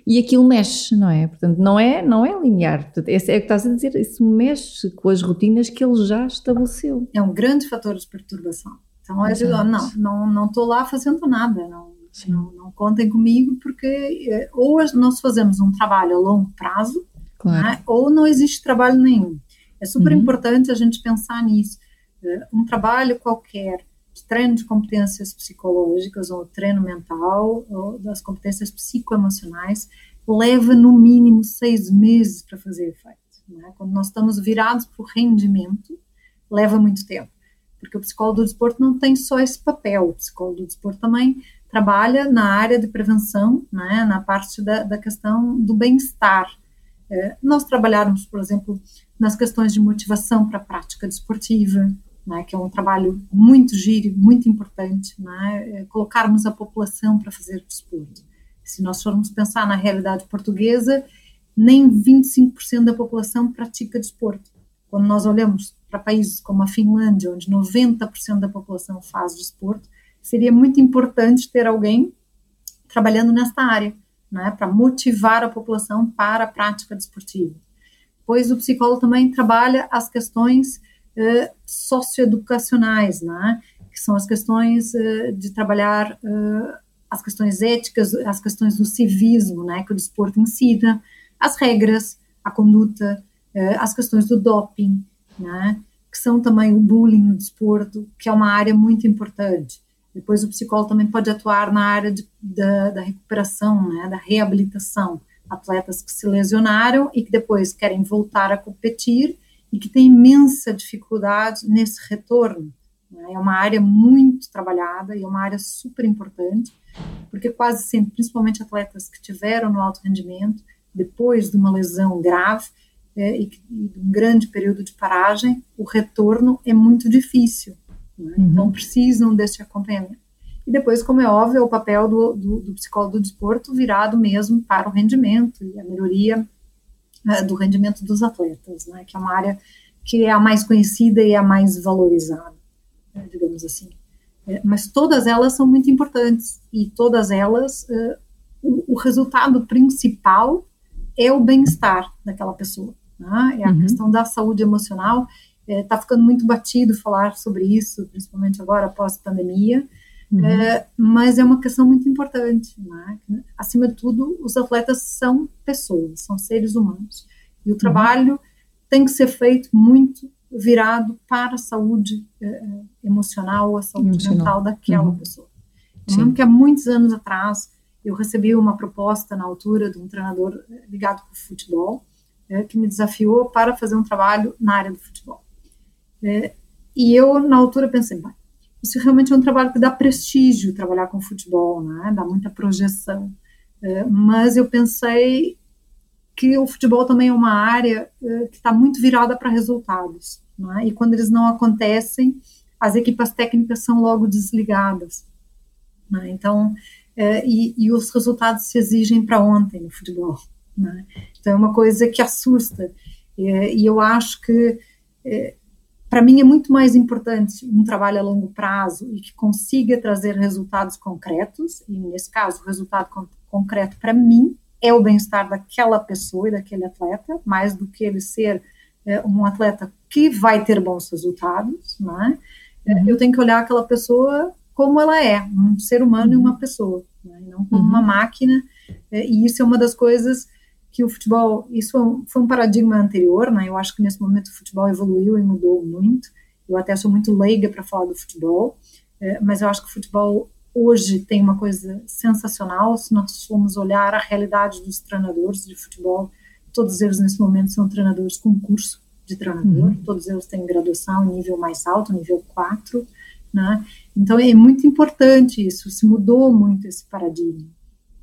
e aquilo mexe, não é? Portanto, não é, não é linear. Portanto, é, o que estás a dizer, isso mexe com as rotinas que ele já estabeleceu. É um grande fator de perturbação. Então, é digo, não, não, não estou lá fazendo nada, não, não, não, contem comigo, porque eh, ou nós fazemos um trabalho a longo prazo, claro. né, ou não existe trabalho nenhum. É super uhum. importante a gente pensar nisso. Eh, um trabalho qualquer treino de competências psicológicas ou treino mental ou das competências psicoemocionais leva no mínimo seis meses para fazer efeito. Né? Quando nós estamos virados para o rendimento, leva muito tempo. Porque o psicólogo do desporto não tem só esse papel, o psicólogo do desporto também trabalha na área de prevenção, né? na parte da, da questão do bem-estar. É, nós trabalharmos, por exemplo, nas questões de motivação para a prática desportiva, né, que é um trabalho muito giro, muito importante, né, é colocarmos a população para fazer desporto. Se nós formos pensar na realidade portuguesa, nem 25% da população pratica desporto. Quando nós olhamos para países como a Finlândia, onde 90% da população faz desporto, seria muito importante ter alguém trabalhando nesta área, né, para motivar a população para a prática desportiva pois o psicólogo também trabalha as questões uh, socioeducacionais, né? que são as questões uh, de trabalhar uh, as questões éticas, as questões do civismo, né? que o desporto ensina, as regras, a conduta, as questões do doping, né? que são também o bullying no desporto, que é uma área muito importante. Depois o psicólogo também pode atuar na área de, da, da recuperação, né? da reabilitação, atletas que se lesionaram e que depois querem voltar a competir e que têm imensa dificuldade nesse retorno. Né? É uma área muito trabalhada e é uma área super importante, porque quase sempre, principalmente atletas que tiveram no alto rendimento, depois de uma lesão grave é, e, e de um grande período de paragem, o retorno é muito difícil. Né? Uhum. Então, precisam desse acompanhamento. E depois, como é óbvio, é o papel do, do, do psicólogo do desporto virado mesmo para o rendimento e a melhoria né, do rendimento dos atletas, né, que é uma área que é a mais conhecida e a mais valorizada, né, digamos assim. É, mas todas elas são muito importantes e todas elas, uh, o, o, resultado principal é o bem-estar daquela pessoa. Né? É a uhum. questão da saúde emocional. Está é, ficando muito batido falar sobre isso, principalmente agora após a pandemia. Uhum. É, mas é uma questão muito importante. Né? Acima de tudo, os atletas são pessoas, são seres humanos. E o uhum. trabalho tem que ser feito muito virado para a saúde é, emocional, a saúde emocional. mental daquela uhum. pessoa. Eu lembro que há muitos anos atrás eu recebi uma proposta na altura de um treinador ligado com o futebol, que me desafiou para fazer um trabalho na área do futebol. E eu, na altura, pensei, isso realmente é um trabalho que dá prestígio trabalhar com futebol, né? dá muita projeção. É, mas eu pensei que o futebol também é uma área é, que está muito virada para resultados. Né? E quando eles não acontecem, as equipas técnicas são logo desligadas. Né? Então, é, e, e, os resultados se exigem para ontem no futebol. Né? Então, é uma coisa que assusta. e eu acho que para mim é muito mais importante um trabalho a longo prazo e que consiga trazer resultados concretos, e nesse caso, o resultado con concreto para mim é o bem-estar daquela pessoa e daquele atleta, mais do que ele ser é, um atleta que vai ter bons resultados, né? Uhum. Eu tenho que olhar aquela pessoa como ela é, um ser humano uhum. e uma pessoa, né? não como uhum. uma máquina. É, e isso é uma das coisas que o futebol, isso foi um paradigma anterior, né? Eu acho que nesse momento o futebol evoluiu e mudou muito. Eu até sou muito leiga para falar do futebol, é, mas eu acho que o futebol hoje tem uma coisa sensacional. Se nós formos olhar a realidade dos treinadores de futebol, todos eles nesse momento são treinadores com curso de treinador, uhum. todos eles têm graduação em nível mais alto, nível 4, né? Então é muito importante isso, se mudou muito esse paradigma,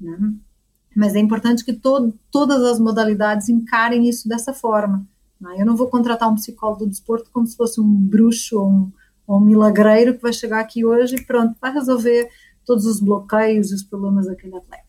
né? Mas é importante que to todas as modalidades encarem isso dessa forma. Né? Eu não vou contratar um psicólogo do desporto como se fosse um bruxo ou um, ou um milagreiro que vai chegar aqui hoje e pronto, vai resolver todos os bloqueios e os problemas daquele atleta.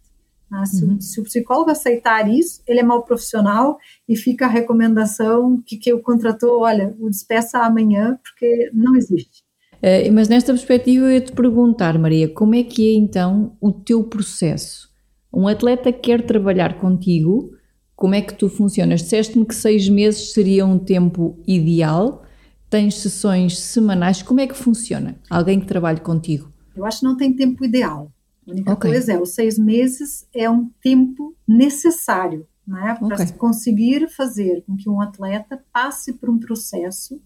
Né? Se, uhum. se, o psicólogo aceitar isso, ele é mal profissional e fica a recomendação que, que o contratou, olha, o despeça amanhã, porque não existe. Uh, mas nesta perspectiva eu ia te perguntar, Maria, como é que é então o teu processo? Um atleta quer trabalhar contigo, como é que tu funcionas? Disseste-me que seis meses seria um tempo ideal, tens sessões semanais, como é que funciona? Alguém que trabalhe contigo? Eu acho que não tem tempo ideal. A única okay. coisa é, os seis meses é um tempo necessário né, para okay. conseguir fazer com que um atleta passe por um processo,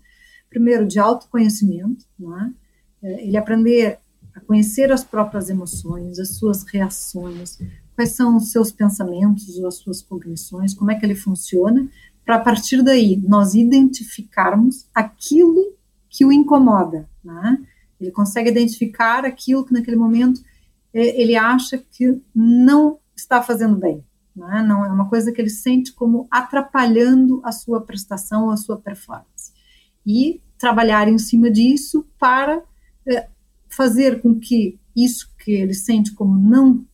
primeiro, de autoconhecimento, né, ele aprender a conhecer as próprias emoções, as suas reações, quais são os seus pensamentos ou as suas cognições, como é que ele funciona, para a partir daí nós identificarmos aquilo que o incomoda. Né? Ele consegue identificar aquilo que naquele momento é, ele acha que não está fazendo bem. Não é? não é uma coisa que ele sente como atrapalhando a sua prestação, a sua performance. E trabalhar em cima disso para é, fazer com que isso que ele sente como não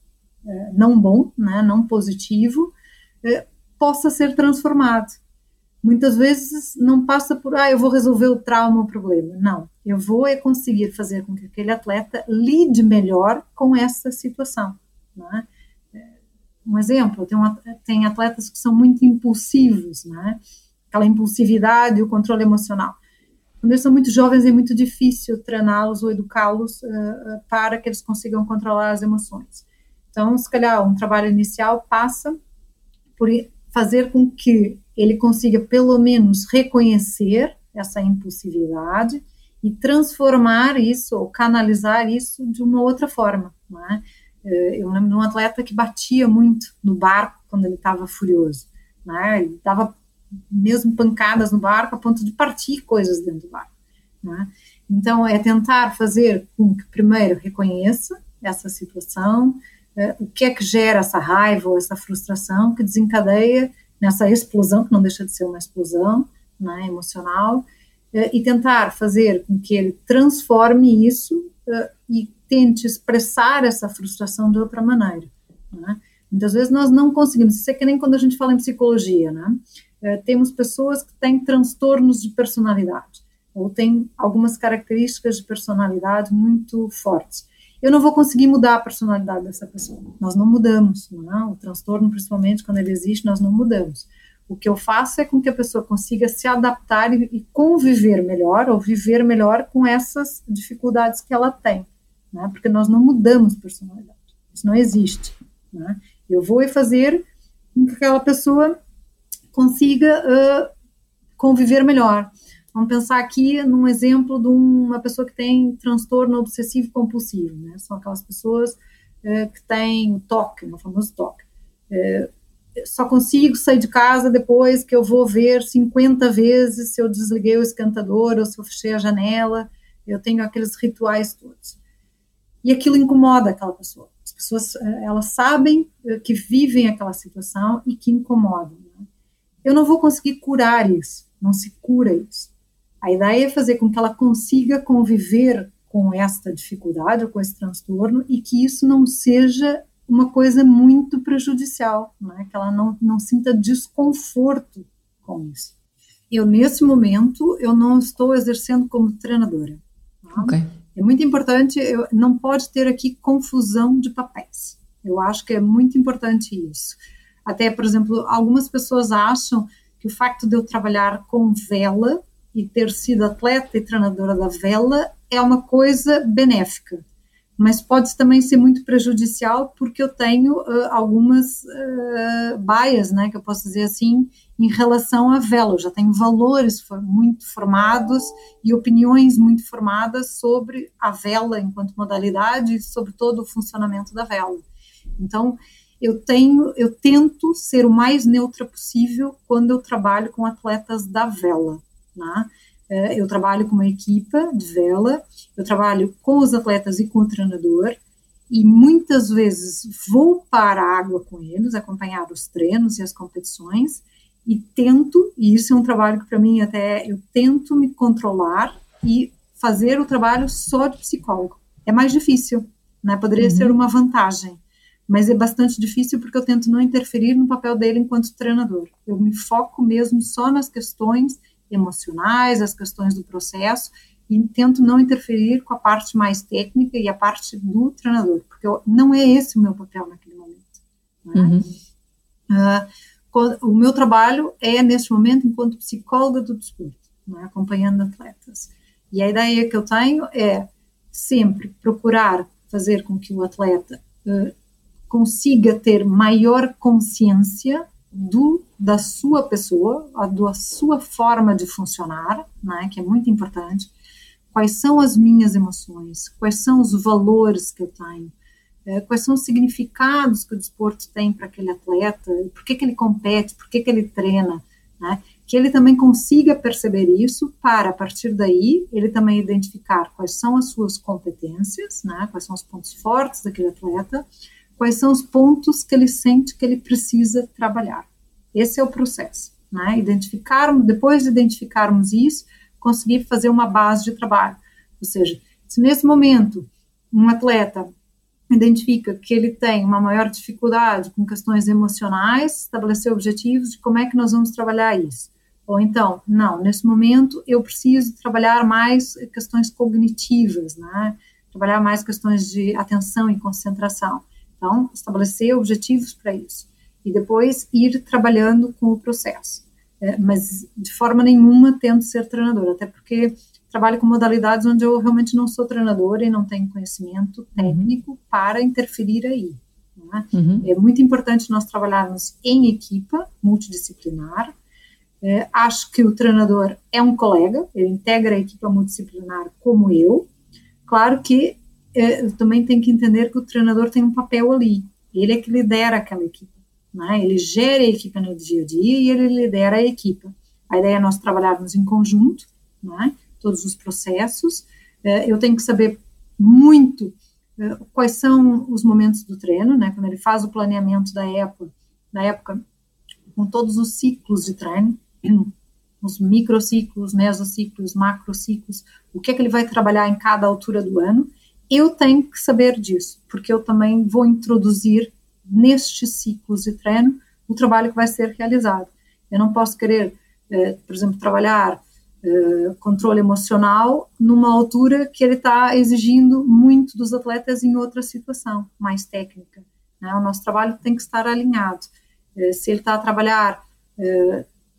não bom, né, não positivo, é, possa ser transformado. Muitas vezes não passa por, ah, eu vou resolver o trauma, o problema. Não, eu vou é conseguir fazer com que aquele atleta lide melhor com essa situação. Né? Um exemplo, tem, uma, tem atletas que são muito impulsivos, né? aquela impulsividade o controle emocional. Quando eles são muito jovens, é muito difícil treiná-los ou educá-los uh, para que eles consigam controlar as emoções. Então, se calhar, um trabalho inicial passa por fazer com que ele consiga, pelo menos, reconhecer essa impulsividade e transformar isso ou canalizar isso de uma outra forma. É? Eh, eu lembro de um atleta que batia muito no barco quando ele estava furioso. É? Ele dava mesmo pancadas no barco a ponto de partir coisas dentro do barco. É? Então, é tentar fazer com que primeiro reconheça essa situação, eh, o que é que gera essa raiva ou essa frustração que desencadeia nessa explosão, que não deixa de ser uma explosão né, emocional, eh, e tentar fazer com que ele transforme isso eh, e tente expressar essa frustração de outra maneira. Né? Muitas vezes nós não conseguimos, isso é que nem quando a gente fala em psicologia, né? Eh, temos pessoas que têm transtornos de personalidade, ou têm algumas características de personalidade muito fortes. Eu não vou conseguir mudar a personalidade dessa pessoa. Nós não mudamos, não é? O transtorno, principalmente quando ele existe, nós não mudamos. O que eu faço é com que a pessoa consiga se adaptar e, e conviver melhor ou viver melhor com essas dificuldades que ela tem, né? porque nós não mudamos personalidade, isso não existe. Né? Eu vou fazer com que aquela pessoa consiga uh, conviver melhor. Vamos pensar aqui num exemplo de uma pessoa que tem transtorno obsessivo compulsivo, né? São aquelas pessoas uh, que têm toque, o famoso toque. Uh, só consigo sair de casa depois que eu vou ver 50 vezes se eu desliguei o esquentador ou se eu fechei a janela. Eu tenho aqueles rituais todos. E aquilo incomoda aquela pessoa. As pessoas, eh, elas sabem eh, que vivem aquela situação e que incomodam. Né? Eu não vou conseguir curar isso, não se cura isso. A ideia é fazer com que ela consiga conviver com esta dificuldade ou com esse transtorno e que isso não seja uma coisa muito prejudicial, né? que ela não, não sinta desconforto com isso. Eu, nesse momento, eu não estou exercendo como treinadora. Tá? Okay. É muito importante, eu, não pode ter aqui confusão de papéis. Eu acho que é muito importante isso. Até, por exemplo, algumas pessoas acham que que o facto de eu trabalhar com vela e ter sido atleta e treinadora da vela é uma coisa benéfica mas pode também ser muito prejudicial porque eu tenho uh, algumas uh, baias, né, que eu posso dizer assim, em relação à vela. Eu já tenho valores muito formados e opiniões muito formadas sobre a vela enquanto modalidade e sobre todo o funcionamento da vela. Então, eu tenho, eu tento ser o mais neutra possível quando eu trabalho com atletas da vela, né? É, eu trabalho com uma equipa de vela, eu trabalho com os atletas e com o treinador, e muitas vezes vou para a água com eles, acompanhar os treinos e as competições, e tento, e isso é um trabalho que para mim até eu tento me controlar e fazer o trabalho só de psicólogo. É mais difícil, né? Poderia uhum. ser uma vantagem, mas é bastante difícil porque eu tento não interferir no papel dele enquanto treinador. Eu me foco mesmo só nas questões emocionais, as questões do processo, e tento não interferir com a parte mais técnica e a parte do treinador, porque eu, não é esse o meu papel naquele momento. Né? Uhum. Uh, o meu trabalho é, neste momento, enquanto psicóloga do desporto, né? acompanhando atletas. E a ideia que eu tenho é sempre procurar fazer com que o atleta uh, consiga ter maior consciência do da sua pessoa, a da sua forma de funcionar, né, que é muito importante. Quais são as minhas emoções? Quais são os valores que eu tenho? É, quais são os significados que o desporto tem para aquele atleta? Por que, que ele compete? Por que, que ele treina? Né? Que ele também consiga perceber isso para, a partir daí, ele também identificar quais são as suas competências, né? quais são os pontos fortes daquele atleta, quais são os pontos que ele sente que ele precisa trabalhar. Esse é o processo, né? Depois de identificarmos isso, conseguir fazer uma base de trabalho. Ou seja, se nesse momento um atleta identifica que ele tem uma maior dificuldade com questões emocionais, estabelecer objetivos de como é que nós vamos trabalhar isso. Ou então, não, nesse momento eu preciso trabalhar mais questões cognitivas, né? Trabalhar mais questões de atenção e concentração. Então, estabelecer objetivos para isso. E depois ir trabalhando com o processo. É, mas de forma nenhuma tento ser treinador, até porque trabalho com modalidades onde eu realmente não sou treinadora e não tenho conhecimento uhum. técnico uhum. para interferir aí. É? Uhum. é muito importante nós trabalharmos em equipa multidisciplinar. É, acho que o treinador é um colega, ele integra a equipa multidisciplinar como eu. Claro que é, também tem que entender que o treinador tem um papel ali. Ele é que lidera aquela equipe. Né? Ele gera a equipe no dia a dia e ele lidera a equipe. A ideia é nós trabalharmos em conjunto, né? todos os processos. É, eu tenho que saber muito é, quais são os momentos do treino, né? quando ele faz o planeamento da época, da época com todos os ciclos de treino, os microciclos, mesociclos, macrociclos, o que é que ele vai trabalhar em cada altura do ano, eu tenho que saber disso, porque eu também vou introduzir nestes ciclos de treino o trabalho que vai ser realizado. Eu não posso querer, eh, por exemplo, trabalhar eh, controle emocional numa altura que ele está exigindo muito dos atletas em outra situação mais técnica. Né? O nosso trabalho tem que estar alinhado. Eh, se ele está a trabalhar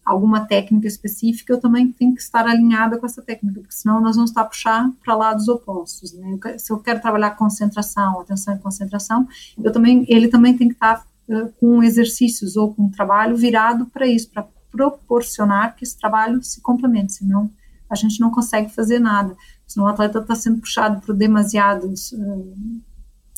alguma técnica específica, eu também tenho que estar alinhada com essa técnica, porque senão nós vamos estar a puxar para lados opostos. Né? Se eu quero trabalhar concentração, atenção e concentração, eu também, ele também tem que estar uh, com exercícios ou com trabalho virado para isso, para proporcionar que esse trabalho se complemente, senão a gente não consegue fazer nada. Senão o atleta está sendo puxado por demasiados uh,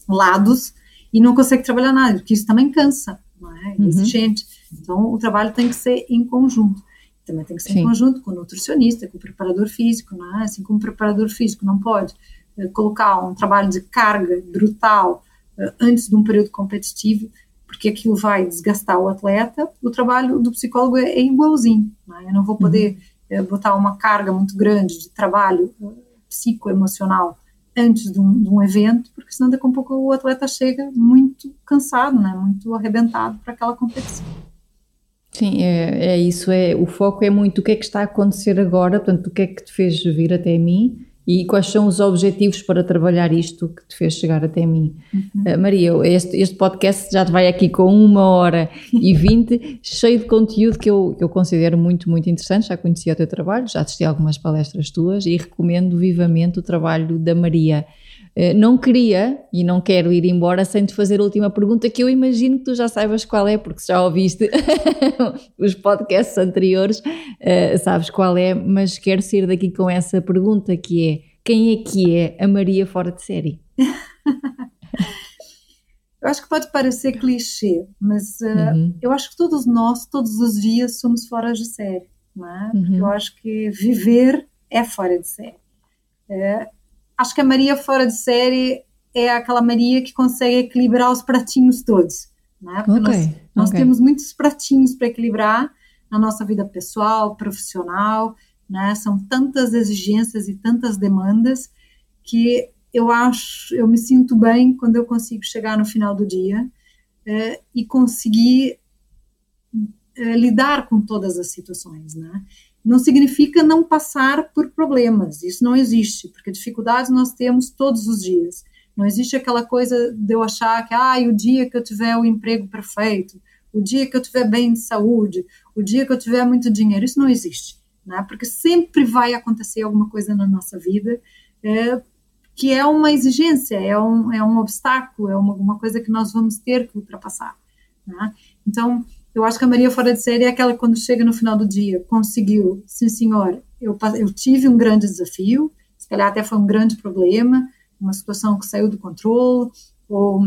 lados e não consegue trabalhar nada, porque isso também cansa, é? Uhum. Exigente. Então, o trabalho tem que ser em conjunto. Também tem que ser Sim. em conjunto com o nutricionista, com o preparador físico, né? assim como o preparador físico não pode uh, colocar um trabalho de carga brutal uh, antes de um período competitivo, porque aquilo vai desgastar o atleta, o trabalho do psicólogo é, é igualzinho. Né? Eu não vou poder uhum. uh, botar uma carga muito grande de trabalho psicoemocional antes de um, de um, evento, porque senão daqui a um pouco o atleta chega muito cansado, né, muito arrebentado para aquela competição. Sim, é, é isso. É, o foco é muito o que é que está a acontecer agora, portanto, o que é que te fez vir até mim e quais são os objetivos para trabalhar isto que te fez chegar até mim. Uhum. Uh, Maria, este, este podcast já te vai aqui com uma hora e vinte, cheio de conteúdo que eu, que eu considero muito, muito interessante. Já conheci o teu trabalho, já assisti algumas palestras tuas e recomendo vivamente o trabalho da Maria. Eh, não queria e não quero ir embora sem te fazer a última pergunta, que eu imagino que tu já saibas qual é, porque já ouviste os podcasts anteriores, uh, sabes qual é, mas quero sair daqui com essa pergunta que é quem é que é a Maria fora de série? eu acho que pode parecer clichê, mas uh, uhum. eu acho que todos nós, todos os dias, somos fora de série. Não é? Uhum. Eu acho que viver é fora de série. É, acho que a Maria fora de série é aquela Maria que consegue equilibrar os pratinhos todos. Né? Okay, nós, nós okay. temos muitos pratinhos para equilibrar na nossa vida pessoal, profissional, né? São tantas exigências e tantas demandas que eu acho, eu me sinto bem quando eu consigo chegar no final do dia é, e conseguir é, lidar com todas as situações, né? Não significa não passar por problemas, isso não existe, porque dificuldades nós temos todos os dias. Não existe aquela coisa de eu achar que, ah, o dia que eu tiver o emprego perfeito, o dia que eu tiver bem de saúde, o dia que eu tiver muito dinheiro, isso não existe, né? Porque sempre vai acontecer alguma coisa na nossa vida é, que é uma exigência, é um, é um obstáculo, é uma, uma coisa que nós vamos ter que ultrapassar, né? Então, eu acho que a Maria fora de série é aquela que quando chega no final do dia conseguiu, sim senhor, eu, eu tive um grande desafio, se calhar até foi um grande problema, uma situação que saiu do controle, ou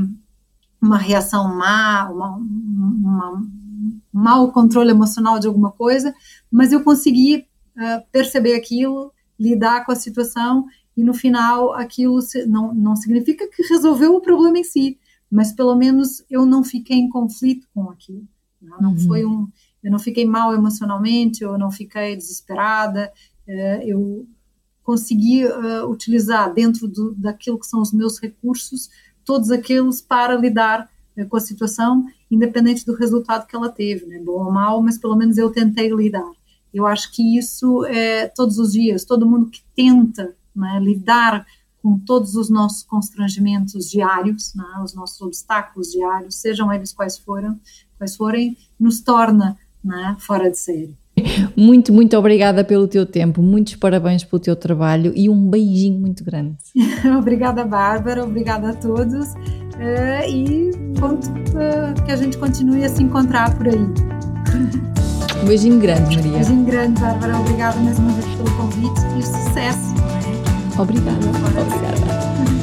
uma reação má, uma, uma, um mau controle emocional de alguma coisa, mas eu consegui uh, perceber aquilo, lidar com a situação e no final aquilo não, não significa que resolveu o problema em si, mas pelo menos eu não fiquei em conflito com aquilo. Não, não uhum. foi um, eu não fiquei mal emocionalmente, eu não fiquei desesperada, uh, eu consegui uh, utilizar dentro do, daquilo que são os meus recursos, todos aqueles para lidar uh, com a situação, independente do resultado que ela teve, né, bom ou mal, mas pelo menos eu tentei lidar. Eu acho que isso é todos os dias, todo mundo que tenta né, lidar com todos os nossos constrangimentos diários, né, os nossos obstáculos diários, sejam eles quais forem, quais forem, nos torna né, fora de série. Muito, muito obrigada pelo teu tempo, muitos parabéns pelo teu trabalho e um beijinho muito grande. obrigada, Bárbara, obrigada a todos uh, e conto uh, que a gente continue a se encontrar por aí. Um beijinho grande, Maria. Um beijinho grande, Bárbara, obrigada mais uma vez pelo convite e sucesso. Obrigada, obrigada.